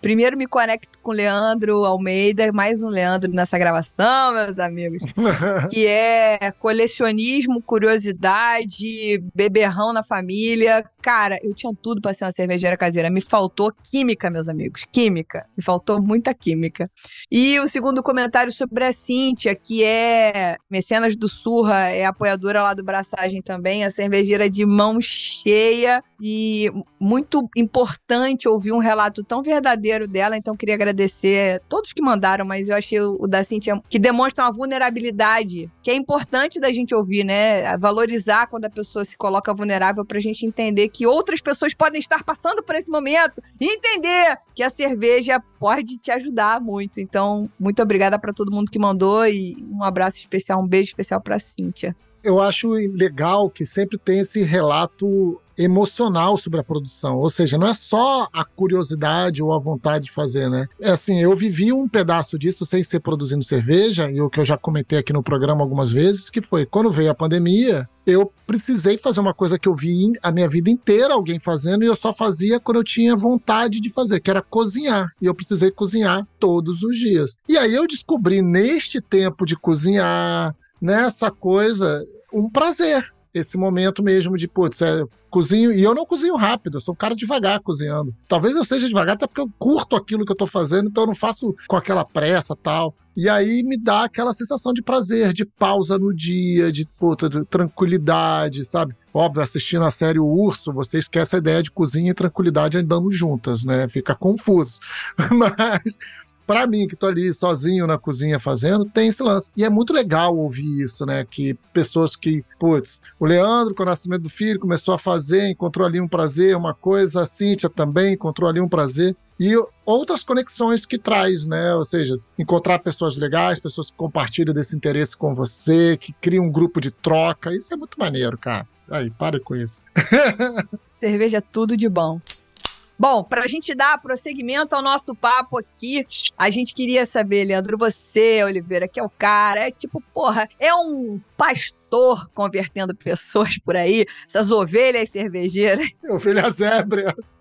Primeiro me conecto com o Leandro Almeida, mais um Leandro nessa gravação, meus amigos. que é colecionismo, curiosidade, beberrão na família. Cara, eu tinha tudo para ser uma cervejeira caseira. Me faltou química, meus amigos. Química. Me faltou muita química. E o segundo comentário sobre a Cíntia, que é mecenas do Surra, é apoiadora lá do Braçagem também, a cervejeira de mão cheia. E muito importante ouvir um relato tão verdadeiro dela. Então, queria agradecer todos que mandaram, mas eu achei o da Cintia que demonstra uma vulnerabilidade que é importante da gente ouvir, né? Valorizar quando a pessoa se coloca vulnerável pra gente entender que outras pessoas podem estar passando por esse momento e entender que a cerveja pode te ajudar muito. Então, muito obrigada para todo mundo que mandou e um abraço especial, um beijo especial pra Cíntia eu acho legal que sempre tem esse relato emocional sobre a produção, ou seja, não é só a curiosidade ou a vontade de fazer, né? É assim, eu vivi um pedaço disso sem ser produzindo cerveja, e o que eu já comentei aqui no programa algumas vezes, que foi quando veio a pandemia, eu precisei fazer uma coisa que eu vi a minha vida inteira alguém fazendo e eu só fazia quando eu tinha vontade de fazer, que era cozinhar. E eu precisei cozinhar todos os dias. E aí eu descobri neste tempo de cozinhar, nessa coisa um prazer. Esse momento mesmo de, putz, é, cozinho. E eu não cozinho rápido, eu sou um cara devagar cozinhando. Talvez eu seja devagar, até porque eu curto aquilo que eu tô fazendo, então eu não faço com aquela pressa tal. E aí me dá aquela sensação de prazer, de pausa no dia, de, puta, de tranquilidade, sabe? Óbvio, assistindo a série O Urso, você esquece a ideia de cozinha e tranquilidade andando juntas, né? Fica confuso. Mas para mim, que tô ali sozinho na cozinha fazendo, tem esse lance. E é muito legal ouvir isso, né? Que pessoas que, putz, o Leandro, com o nascimento do filho, começou a fazer, encontrou ali um prazer, uma coisa, a Cíntia também encontrou ali um prazer. E outras conexões que traz, né? Ou seja, encontrar pessoas legais, pessoas que compartilham desse interesse com você, que criam um grupo de troca. Isso é muito maneiro, cara. Aí, pare com isso. Cerveja é tudo de bom. Bom, para a gente dar prosseguimento ao nosso papo aqui, a gente queria saber, Leandro, você, Oliveira, que é o cara, é tipo, porra, é um pastor convertendo pessoas por aí, essas ovelhas cervejeiras. Ovelhas ébrias.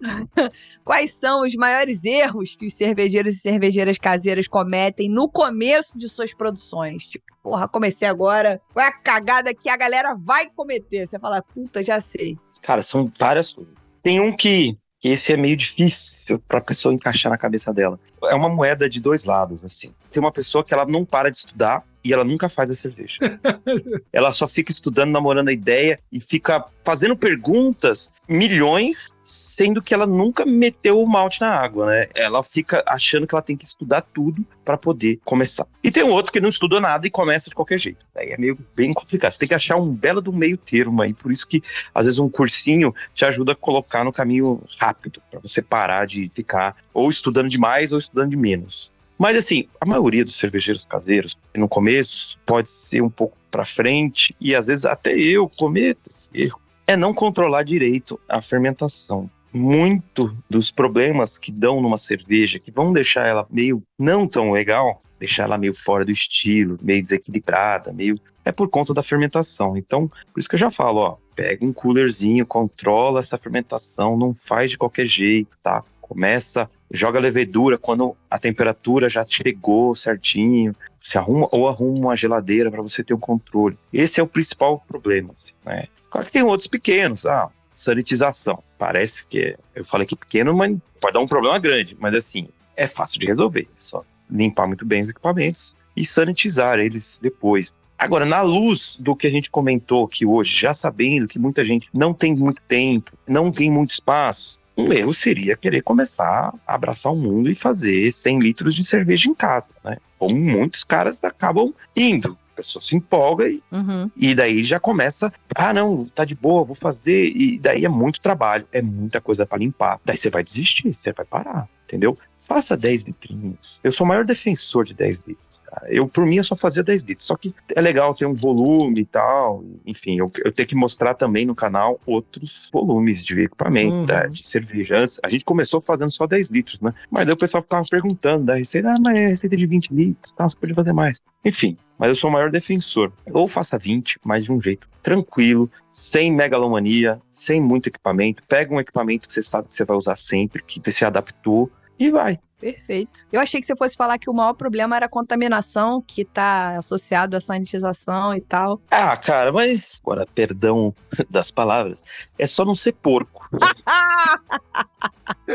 Quais são os maiores erros que os cervejeiros e cervejeiras caseiras cometem no começo de suas produções? Tipo, porra, comecei agora, qual é a cagada que a galera vai cometer? Você fala, puta, já sei. Cara, são várias coisas. Tem um que esse é meio difícil para a pessoa encaixar na cabeça dela. É uma moeda de dois lados, assim. Tem uma pessoa que ela não para de estudar e ela nunca faz a cerveja. ela só fica estudando, namorando a ideia e fica fazendo perguntas, milhões, sendo que ela nunca meteu o malte na água, né? Ela fica achando que ela tem que estudar tudo para poder começar. E tem um outro que não estuda nada e começa de qualquer jeito. Aí é meio bem complicado. Você tem que achar um belo do meio termo aí. Por isso que às vezes um cursinho te ajuda a colocar no caminho rápido, para você parar de ficar ou estudando demais ou estudando de menos. Mas assim, a maioria dos cervejeiros caseiros, no começo, pode ser um pouco para frente, e às vezes até eu cometo esse erro, é não controlar direito a fermentação. muito dos problemas que dão numa cerveja, que vão deixar ela meio não tão legal, deixar ela meio fora do estilo, meio desequilibrada, meio é por conta da fermentação. Então, por isso que eu já falo, ó, pega um coolerzinho, controla essa fermentação, não faz de qualquer jeito, tá? Começa, joga levedura quando a temperatura já chegou certinho, se arruma ou arruma uma geladeira para você ter um controle. Esse é o principal problema, assim, né? Claro que tem outros pequenos, ah, sanitização. Parece que eu falei que pequeno, mas pode dar um problema grande, mas assim, é fácil de resolver, é só limpar muito bem os equipamentos e sanitizar eles depois. Agora, na luz do que a gente comentou aqui hoje, já sabendo que muita gente não tem muito tempo, não tem muito espaço, um erro seria querer começar a abraçar o mundo e fazer 100 litros de cerveja em casa, né? Como muitos caras acabam indo. A pessoa se empolga e, Uhum. e daí já começa, ah, não, tá de boa, vou fazer. E daí é muito trabalho, é muita coisa para limpar. Daí você vai desistir, você vai parar, entendeu? Faça 10 litrinhos. Eu sou o maior defensor de 10 litros, cara. Eu, por mim, eu só fazia 10 litros. Só que é legal ter um volume e tal. Enfim, eu, eu tenho que mostrar também no canal outros volumes de equipamento, Uhum. né, de cerveja. Antes, A gente começou fazendo só 10 litros, né? Mas daí o pessoal ficava perguntando da receita, ah, mas é receita de 20 litros, tá, você pode fazer mais. Enfim, mas eu sou o maior defensor. Ou faça 20, mas de um jeito tranquilo, sem megalomania, sem muito equipamento. Pega um equipamento que você sabe que você vai usar sempre, que você adaptou, e vai. Perfeito. Eu achei que você fosse falar que o maior problema era a contaminação que tá associado à sanitização e tal. Ah, cara, mas agora, perdão das palavras, é só não ser porco.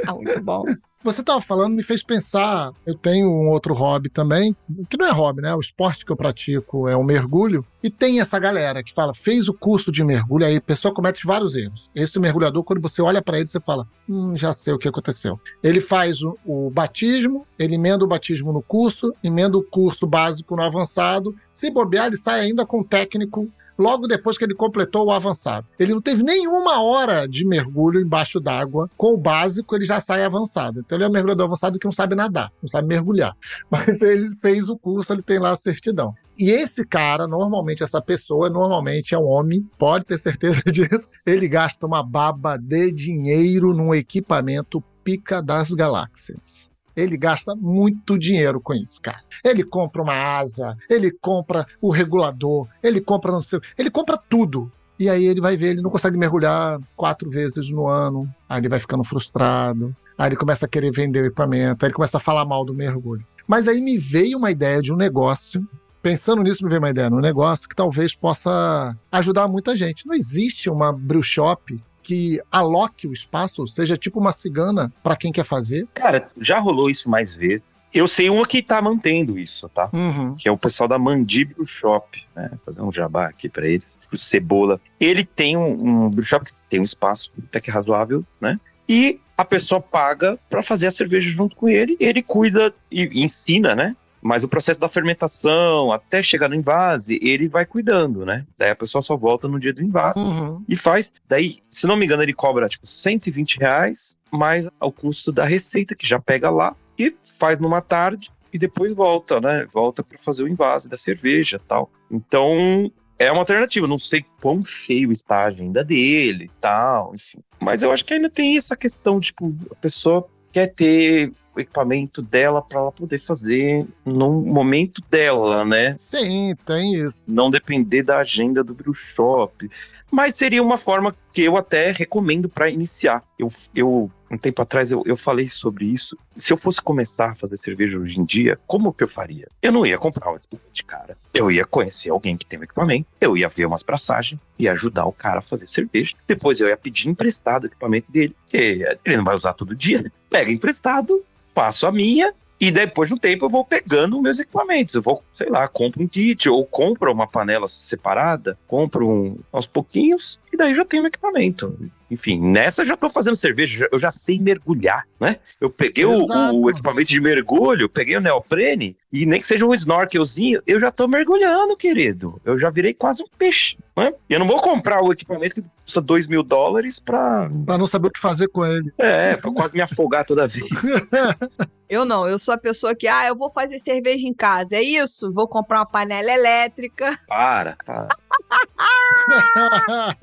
Ah, muito bom. Você estava falando, me fez pensar. Eu tenho um outro hobby também, que não é hobby, né? O esporte que eu pratico é o mergulho. E tem essa galera que fala, fez o curso de mergulho, aí a pessoa comete vários erros. Esse mergulhador, quando você olha para ele, você fala, hum, já sei o que aconteceu. Ele faz o, o batismo, ele emenda o batismo no curso, emenda o curso básico no avançado. Se bobear, ele sai ainda com o técnico logo depois que ele completou o avançado. Ele não teve nenhuma hora de mergulho embaixo d'água. Com o básico, ele já sai avançado. Então, ele é um mergulhador avançado que não sabe nadar, não sabe mergulhar. Mas ele fez o curso, ele tem lá a certidão. E esse cara, normalmente, essa pessoa, normalmente é um homem, pode ter certeza disso. Ele gasta uma baba de dinheiro num equipamento pica das galáxias. Ele gasta muito dinheiro com isso, cara. Ele compra uma asa, ele compra o regulador, ele compra não sei, ele compra tudo. E aí ele vai ver, ele não consegue mergulhar quatro vezes no ano. Aí ele vai ficando frustrado. Aí ele começa a querer vender o equipamento, aí ele começa a falar mal do mergulho. Mas aí me veio uma ideia de um negócio. Pensando nisso, me veio uma ideia de um negócio que talvez possa ajudar muita gente. Não existe uma brew shop que aloque o espaço, seja tipo uma cigana para quem quer fazer. Cara, já rolou isso mais vezes. Eu sei uma que tá mantendo isso, tá? Uhum. Que é o pessoal da Mandíbulo Shop, né? Fazer um jabá aqui pra eles. O Cebola. Ele tem um, um shop que tem um espaço até que razoável, né? E a pessoa paga para fazer a cerveja junto com ele. Ele cuida e ensina, né? Mas o processo da fermentação, até chegar no invase, ele vai cuidando, né? Daí a pessoa só volta no dia do invase Uhum. e faz. Daí, se não me engano, ele cobra tipo 120 reais mais o custo da receita, que já pega lá e faz numa tarde e depois volta, né? Volta para fazer o invase da cerveja tal. Então. É uma alternativa, não sei quão cheio está a agenda dele e tal, enfim. Mas eu acho que ainda tem essa questão, tipo, a pessoa quer ter o equipamento dela para ela poder fazer no momento dela, né? Sim, tem isso. não depender da agenda do brew shop. Mas seria uma forma que eu até recomendo para iniciar. Eu, eu, um tempo atrás, eu, eu falei sobre isso. Se eu fosse começar a fazer cerveja hoje em dia, como que eu faria? Eu não ia comprar um equipamento de cara. Eu ia conhecer alguém que tem um equipamento, eu ia ver umas braçagens e ajudar o cara a fazer cerveja. Depois eu ia pedir emprestado o equipamento dele, que ele não vai usar todo dia. Pega emprestado, faço a minha e depois no tempo eu vou pegando meus equipamentos. Eu vou, sei lá, compro um kit ou compro uma panela separada, compro um, aos pouquinhos e daí já tenho o equipamento. Enfim, nessa eu já tô fazendo cerveja, eu já sei mergulhar, né? Eu peguei o, o equipamento de mergulho, peguei o neoprene e nem que seja um snorkelzinho, eu já tô mergulhando, querido. Eu já virei quase um peixe, né? Eu não vou comprar o equipamento que custa 2 mil dólares pra, Pra não saber o que fazer com ele. é, pra quase me afogar toda vez. Eu não, eu sou a pessoa que, ah, eu vou fazer cerveja em casa, é isso? Vou comprar uma panela elétrica. Para, para.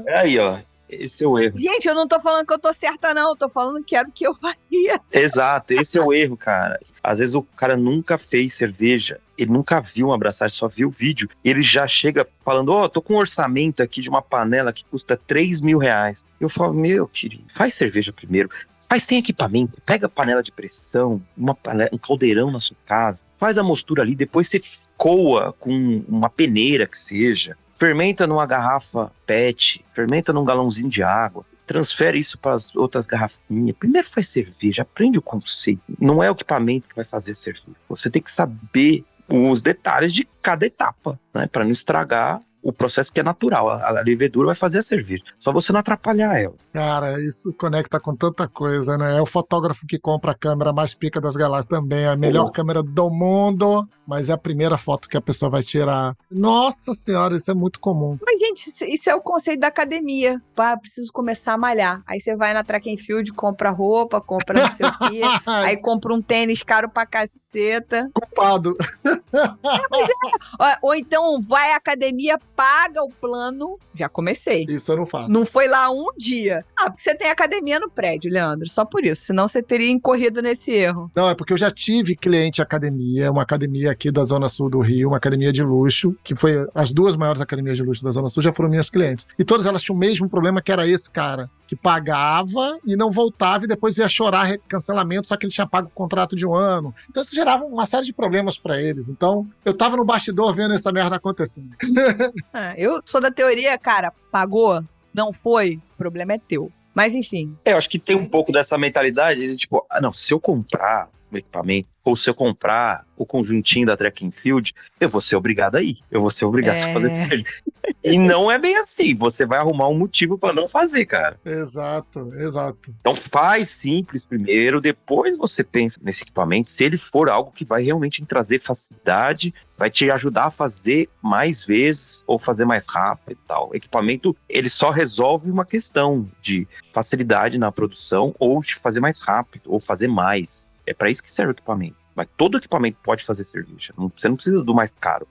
É aí, ó. Esse é o erro. Gente, eu não tô falando que eu tô certa, não. Eu tô falando que era o que eu faria. Exato, esse é o erro, cara. Às vezes o cara nunca fez cerveja, ele nunca viu uma abraçagem, só viu o vídeo. Ele já chega falando: Ó, oh, tô com um orçamento aqui de uma panela que custa 3 mil reais. Eu falo: Meu, querido, faz cerveja primeiro. Mas tem equipamento, pega panela de pressão, panela, um caldeirão na sua casa, faz a mostura ali, depois você coa com uma peneira que seja, fermenta numa garrafa PET, fermenta num galãozinho de água, transfere isso para as outras garrafinhas. Primeiro faz cerveja, aprende o conceito. Não é o equipamento que vai fazer cerveja. Você tem que saber os detalhes de cada etapa, né, para não estragar o processo que é natural. A, a levedura vai fazer a cerveja. Só você não atrapalhar ela. Cara, isso conecta com tanta coisa, né? É o fotógrafo que compra a câmera mais pica das galáxias também. É a melhor oh. câmera do mundo, mas é a primeira foto que a pessoa vai tirar. Nossa senhora, isso é muito comum. Mas, gente, isso é o conceito da academia. Pá, preciso começar a malhar. Aí você vai na track and field, compra roupa, compra não sei o quê. aí compra um tênis caro pra caceta. Culpado. É, mas é. Ou, ou então vai à academia paga o plano. Já comecei. Isso eu não faço. Não foi lá um dia. Ah, porque você tem academia no prédio, Leandro. Só por isso. Senão você teria incorrido nesse erro. Não, é porque eu já tive cliente academia, uma academia aqui da Zona Sul do Rio, uma academia de luxo, que foi as duas maiores academias de luxo da Zona Sul, já foram minhas clientes. E todas elas tinham o mesmo problema que era esse cara que pagava e não voltava e depois ia chorar cancelamento, só que ele tinha pago o contrato de um ano. Então isso gerava uma série de problemas para eles. Então eu tava no bastidor vendo essa merda acontecendo. ah, eu sou da teoria, cara, pagou, não foi, o problema é teu. Mas enfim. É, eu acho que tem um pouco dessa mentalidade de tipo, ah, não, se eu comprar o equipamento, ou se eu comprar o conjuntinho da Track and Field, eu vou ser obrigado a ir. Eu vou ser obrigado é... a fazer isso. E não é bem assim. Você vai arrumar um motivo para não fazer, cara. Exato, exato. Então faz simples primeiro, depois você pensa nesse equipamento, se ele for algo que vai realmente trazer facilidade, vai te ajudar a fazer mais vezes ou fazer mais rápido e tal. O equipamento, ele só resolve uma questão de facilidade na produção ou de fazer mais rápido ou fazer mais. É para isso que serve o equipamento. Mas todo equipamento pode fazer cerveja. Você não precisa do mais caro.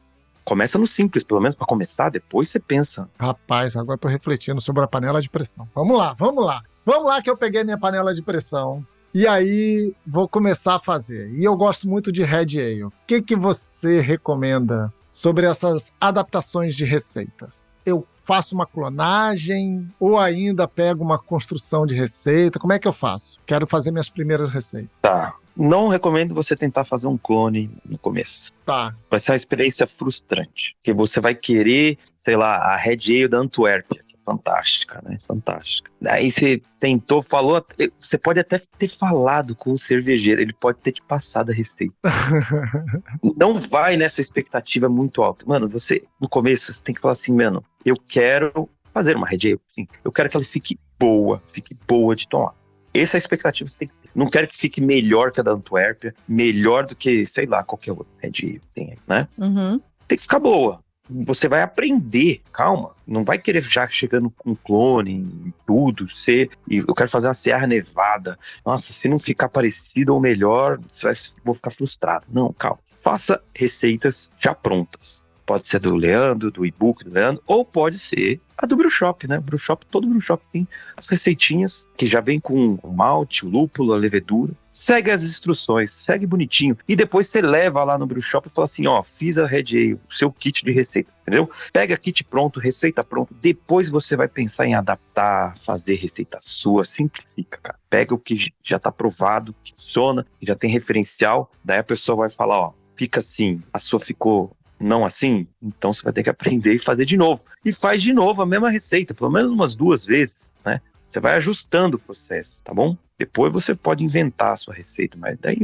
Começa no simples, pelo menos para começar, depois você pensa. Rapaz, agora tô refletindo sobre a panela de pressão. Vamos lá, vamos lá. Vamos lá que eu peguei minha panela de pressão. E aí vou começar a fazer. E eu gosto muito de Red Ale. O que, que você recomenda sobre essas adaptações de receitas? Eu faço uma clonagem ou ainda pego uma construção de receita? Como é que eu faço? Quero fazer minhas primeiras receitas. Tá. Não recomendo você tentar fazer um clone no começo. Tá. Vai ser uma experiência frustrante. Porque você vai querer, sei lá, a Red Ale da Antuérpia, que é fantástica, né? Fantástica. Aí você tentou, falou, você pode até ter falado com o cervejeiro, ele pode ter te passado a receita. não vai nessa expectativa muito alta. Mano, você, no começo, você tem que falar assim, mano, eu quero fazer uma Red Ale. Eu quero que ela fique boa, fique boa de tomar. Essa é a expectativa que você tem que ter. Não quero que fique melhor que a da Antuérpia, melhor do que, sei lá, qualquer outra Red Ale tem aí, né? Uhum. Tem que ficar boa você vai aprender, calma. Não vai querer já chegando com clone e tudo, ser. E eu quero fazer uma Serra Nevada. Nossa, se não ficar parecido ou melhor, você vai, vou ficar frustrado. Não, calma. Faça receitas já prontas. Pode ser do Leandro, do e-book do Leandro, ou pode ser a do Brew Shop, né? Brew Shop, todo Brew Shop tem as receitinhas que já vem com malte, o lúpulo, a levedura. Segue as instruções, segue bonitinho. E depois você leva lá no Brew Shop e fala assim, ó, fiz a Red Ale, o seu kit de receita, entendeu? Pega kit pronto, receita pronto. Depois você vai pensar em adaptar, fazer receita sua, simplifica, cara. Pega o que já tá provado, que funciona, que já tem referencial. Daí a pessoa vai falar, ó, fica assim, a sua ficou não assim, então você vai ter que aprender e fazer de novo. E faz de novo a mesma receita, pelo menos umas duas vezes, né? Você vai ajustando o processo, tá bom? Depois você pode inventar a sua receita, mas daí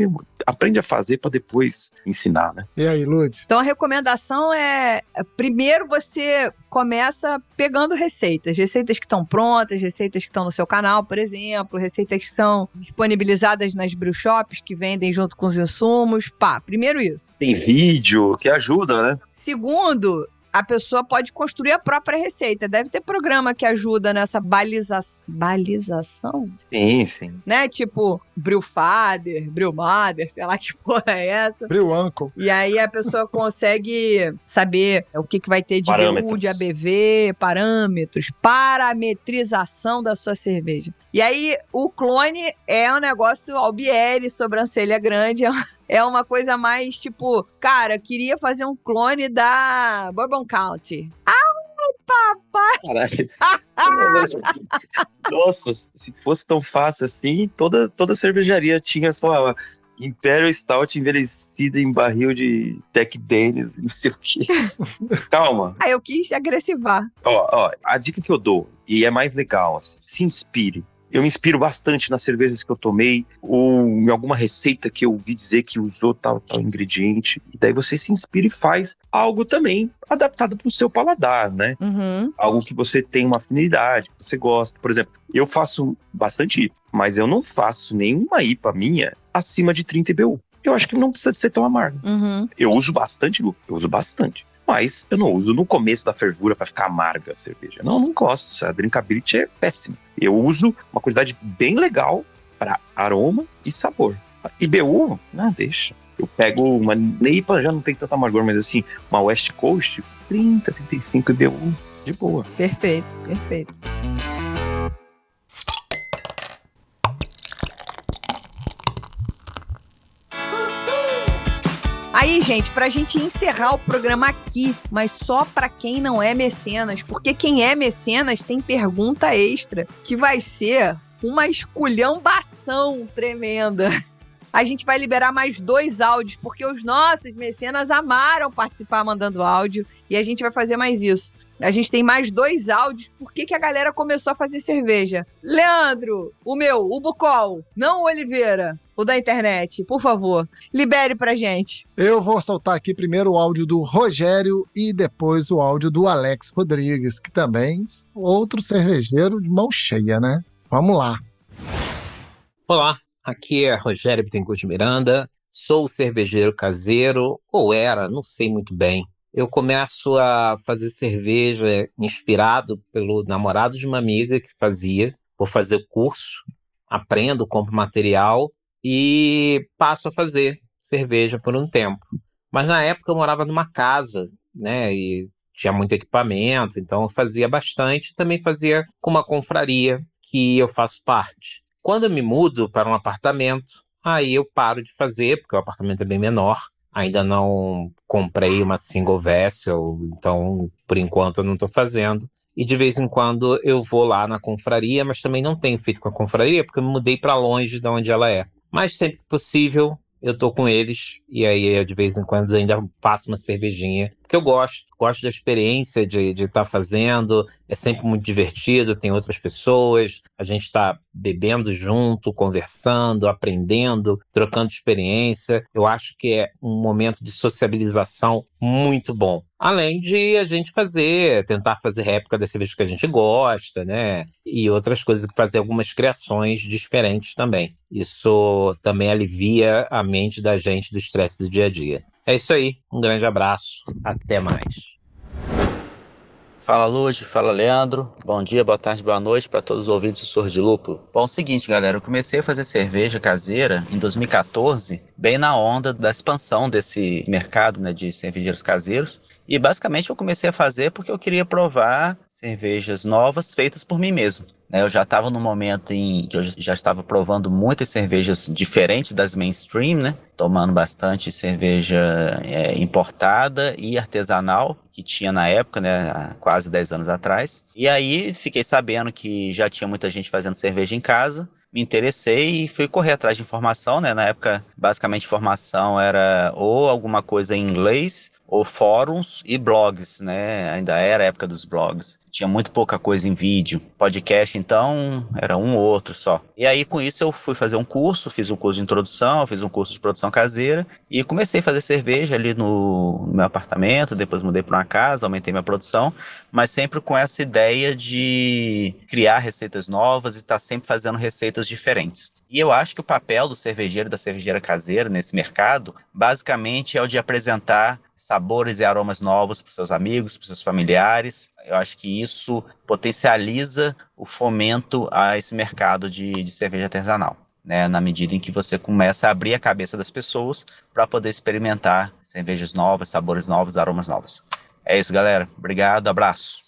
aprende a fazer para depois ensinar, né? E aí, Lud? Então a recomendação é: primeiro você começa pegando receitas, receitas que estão prontas, receitas que estão no seu canal, por exemplo, receitas que são disponibilizadas nas brew shops que vendem junto com os insumos. Pá, primeiro isso. Tem vídeo que ajuda, né? Segundo, a pessoa pode construir a própria receita. Deve ter programa que ajuda nessa baliza... balização, Sim, sim. né? Tipo, Brewfather, Brewmother, sei lá que porra é essa. Bril Uncle. E aí a pessoa consegue saber o que, que vai ter de BU, de ABV, parâmetros, parametrização da sua cerveja. E aí o clone é um negócio albieri, sobrancelha grande, é uma coisa mais tipo, cara, queria fazer um clone da Bourbon County. Caralho. Nossa, se fosse tão fácil assim, toda, toda cervejaria tinha sua Imperial Stout envelhecida em barril de Jack Daniels, não sei o quê. Calma. Aí eu quis agressivar. Ó, ó, a dica que eu dou, e é mais legal, assim, se inspire. Eu me inspiro bastante nas cervejas que eu tomei, ou em alguma receita que eu ouvi dizer que usou tal, tal ingrediente. E daí você se inspira e faz algo também adaptado para o seu paladar, né? Uhum. algo que você tem uma afinidade, que você gosta. Por exemplo, eu faço bastante IPA, mas eu não faço nenhuma IPA minha acima de 30 IBU. Eu acho que não precisa ser tão amargo. Uhum. Eu uso bastante lúpulo, eu uso bastante. Mas eu não uso no começo da fervura para ficar amarga a cerveja. Não, não gosto. A drinkability é péssima. Eu uso uma quantidade bem legal para aroma e sabor. IBU, não, deixa. Eu pego uma NEIPA, já não tem tanto amargor, mas assim, uma West Coast, 30, 35 IBU, de boa. Perfeito, perfeito. Aí, gente, pra gente encerrar o programa aqui, mas só pra quem não é mecenas, porque quem é mecenas tem pergunta extra, que vai ser uma esculhambação tremenda. A gente vai liberar mais dois áudios, porque os nossos mecenas amaram participar mandando áudio, e a gente vai fazer mais isso. A gente tem mais dois áudios. Por que, que a galera começou a fazer cerveja? Leandro, o meu, o Bucol, não o Oliveira, o da internet, por favor, libere pra gente. Eu vou soltar aqui primeiro o áudio do Rogério e depois o áudio do Alex Rodrigues, que também outro cervejeiro de mão cheia, né? Vamos lá. Olá, aqui é Rogério Bittencourt de Miranda, sou cervejeiro caseiro, ou era, não sei muito bem. Eu começo a fazer cerveja inspirado pelo namorado de uma amiga que fazia. Vou fazer curso, aprendo, compro material e passo a fazer cerveja por um tempo. Mas na época eu morava numa casa, né, e tinha muito equipamento, então eu fazia bastante, também fazia com uma confraria que eu faço parte. Quando eu me mudo para um apartamento, aí eu paro de fazer, porque o apartamento é bem menor. Ainda não comprei uma single vessel, então por enquanto eu não estou fazendo. E de vez em quando eu vou lá na confraria, mas também não tenho feito com a confraria, porque eu me mudei para longe de onde ela é. Mas sempre que possível, eu tô com eles. E aí de vez em quando eu ainda faço uma cervejinha, porque eu gosto, gosto da experiência de estar tá fazendo, é sempre muito divertido, tem outras pessoas, a gente está bebendo junto, conversando, aprendendo, trocando experiência. Eu acho que é um momento de sociabilização muito bom. Além de a gente fazer, tentar fazer réplica das cervejas que a gente gosta, né? E outras coisas, fazer algumas criações diferentes também. Isso também alivia a mente da gente do estresse do dia a dia. É isso aí. Um grande abraço. Até mais. Fala Luz, fala Leandro. Bom dia, boa tarde, boa noite para todos os ouvintes do Surdo de Lúpulo. Bom, é seguinte, galera, eu comecei a fazer cerveja caseira em 2014, bem na onda da expansão desse mercado né, de cervejeiros caseiros. E basicamente eu comecei a fazer porque eu queria provar cervejas novas feitas por mim mesmo. Né? Eu já estava no momento em que eu já estava provando muitas cervejas diferentes das mainstream, né? Tomando bastante cerveja é, importada e artesanal que tinha na época, né? Quase 10 anos atrás. E aí fiquei sabendo que já tinha muita gente fazendo cerveja em casa me interessei e fui correr atrás de informação, né? Na época, basicamente, informação era ou alguma coisa em inglês, ou fóruns e blogs, né? Ainda era a época dos blogs. Tinha muito pouca coisa em vídeo. Podcast, então, era um ou outro só. E aí, com isso, eu fui fazer um curso, fiz um curso de introdução, fiz um curso de produção caseira e comecei a fazer cerveja ali no, no meu apartamento. Depois mudei para uma casa, aumentei minha produção, mas sempre com essa ideia de criar receitas novas e estar tá sempre fazendo receitas diferentes. E eu acho que o papel do cervejeiro da cervejeira caseira nesse mercado, basicamente é o de apresentar sabores e aromas novos para seus amigos, para seus familiares. Eu acho que isso potencializa o fomento a esse mercado de, de cerveja artesanal. Né, na medida em que você começa a abrir a cabeça das pessoas para poder experimentar cervejas novas, sabores novos, aromas novos. É isso, galera. Obrigado, abraço.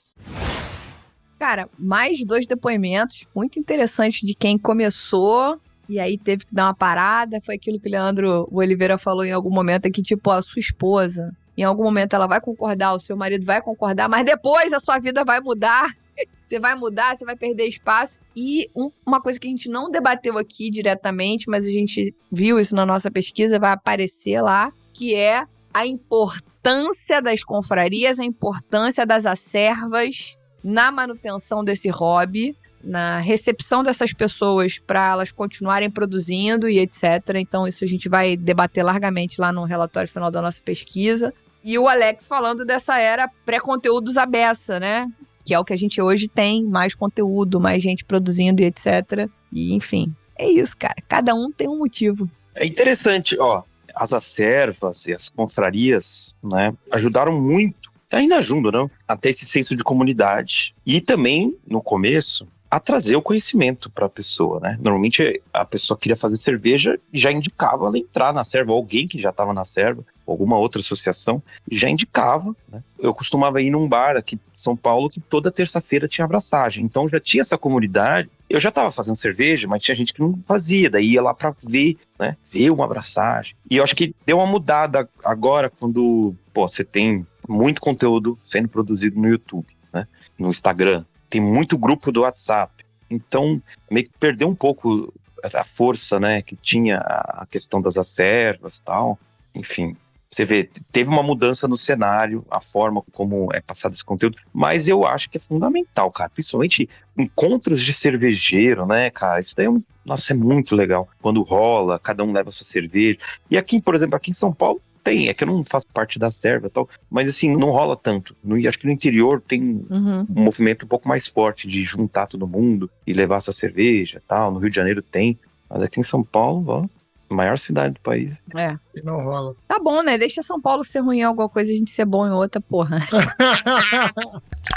Cara, mais dois depoimentos muito interessantes de quem começou e aí teve que dar uma parada. Foi aquilo que o Leandro Oliveira falou em algum momento, é que, tipo, a sua esposa, em algum momento ela vai concordar, o seu marido vai concordar, mas depois a sua vida vai mudar. Você vai mudar, você vai perder espaço. E um, uma coisa que a gente não debateu aqui diretamente, mas a gente viu isso na nossa pesquisa, vai aparecer lá, que é a importância das confrarias, a importância das acervas na manutenção desse hobby, na recepção dessas pessoas para elas continuarem produzindo e etc. Então, isso a gente vai debater largamente lá no relatório final da nossa pesquisa. E o Alex falando dessa era pré-conteúdos abessa, né? Que é o que a gente hoje tem, mais conteúdo, mais gente produzindo e etc. E enfim, é isso, cara. Cada um tem um motivo. É interessante, ó. As acervas e as confrarias, né, ajudaram muito ainda ajudam, não? A ter esse senso de comunidade. E também, no começo, a trazer o conhecimento para a pessoa, né? Normalmente a pessoa queria fazer cerveja já indicava ela entrar na serva, alguém que já estava na serva, alguma outra associação, já indicava. Né? Eu costumava ir num bar aqui em São Paulo que toda terça-feira tinha abraçagem, então já tinha essa comunidade. Eu já estava fazendo cerveja, mas tinha gente que não fazia, daí ia lá para ver, né? Ver uma abraçagem. E eu acho que deu uma mudada agora quando, pô, você tem muito conteúdo sendo produzido no YouTube, né? No Instagram, tem muito grupo do WhatsApp. Então, meio que perdeu um pouco a força, né, que tinha a questão das acervas tal. Enfim, você vê, teve uma mudança no cenário, a forma como é passado esse conteúdo, mas eu acho que é fundamental, cara. Principalmente encontros de cervejeiro, né, cara? Isso daí é um, nossa, é muito legal. Quando rola, cada um leva sua cerveja. E aqui, por exemplo, aqui em São Paulo, tem, é que eu não faço parte da serva e tal, mas assim, não rola tanto. No, acho que no interior tem uhum. um movimento um pouco mais forte de juntar todo mundo e levar sua cerveja tal. No Rio de Janeiro tem, mas aqui em São Paulo, ó, maior cidade do país. É. E não rola. Tá bom, né? Deixa São Paulo ser ruim em alguma coisa e a gente ser bom em outra, porra.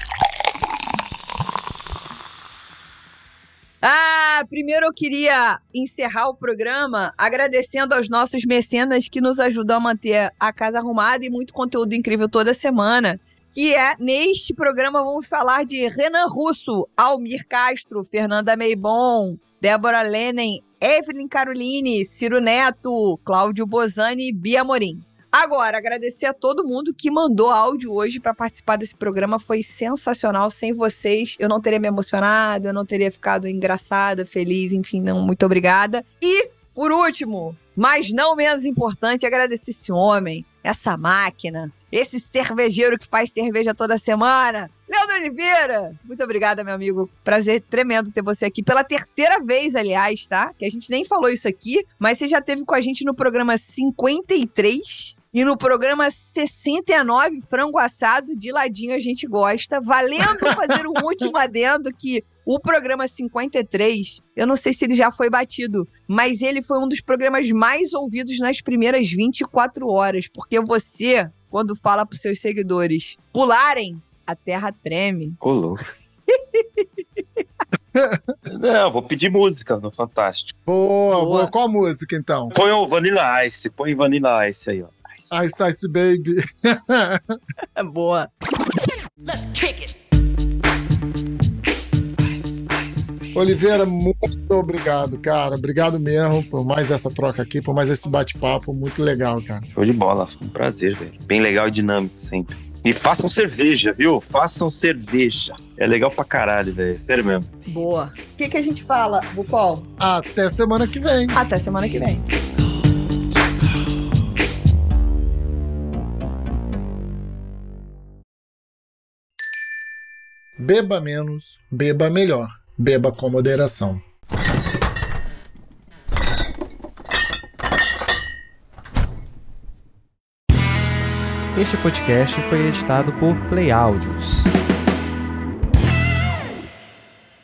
Ah, primeiro eu queria encerrar o programa agradecendo aos nossos mecenas que nos ajudam a manter a casa arrumada e muito conteúdo incrível toda semana. Que é, neste programa, vamos falar de Renan Russo, Almir Castro, Fernanda Meibon, Débora Lenen, Evelyn Caroline, Ciro Neto, Cláudio Bozani e Bia Morim. Agora, agradecer a todo mundo que mandou áudio hoje para participar desse programa. Foi sensacional. Sem vocês, eu não teria me emocionado, eu não teria ficado engraçada, feliz, enfim, não, muito obrigada. E, por último, mas não menos importante, agradecer esse homem, essa máquina, esse cervejeiro que faz cerveja toda semana. Leandro Oliveira, muito obrigada, meu amigo. Prazer tremendo ter você aqui pela terceira vez, aliás, tá? Que a gente nem falou isso aqui, mas você já teve com a gente no programa 53 e no programa 69, frango assado, de ladinho a gente gosta. Valendo fazer um último adendo que o programa 53, eu não sei se ele já foi batido, mas ele foi um dos programas mais ouvidos nas primeiras 24 horas. Porque você, quando fala para seus seguidores pularem, a terra treme. Ô, Não, vou pedir música no Fantástico. Boa, boa. boa. Qual música então? Põe o Vanilla Ice, põe Vanilla Ice aí, ó. Ice Ice Baby. Boa. Let's kick it. Oliveira, muito obrigado, cara. Obrigado mesmo por mais essa troca aqui, por mais esse bate-papo. Muito legal, cara. Show de bola. Foi um prazer, velho. Bem legal e dinâmico sempre. E façam cerveja, viu? Façam cerveja. É legal pra caralho, velho. Sério mesmo. Boa. O que, que a gente fala, Bucol? Até semana que vem. Até semana que vem. Beba menos, beba melhor. Beba com moderação. Este podcast foi editado por Play Áudios.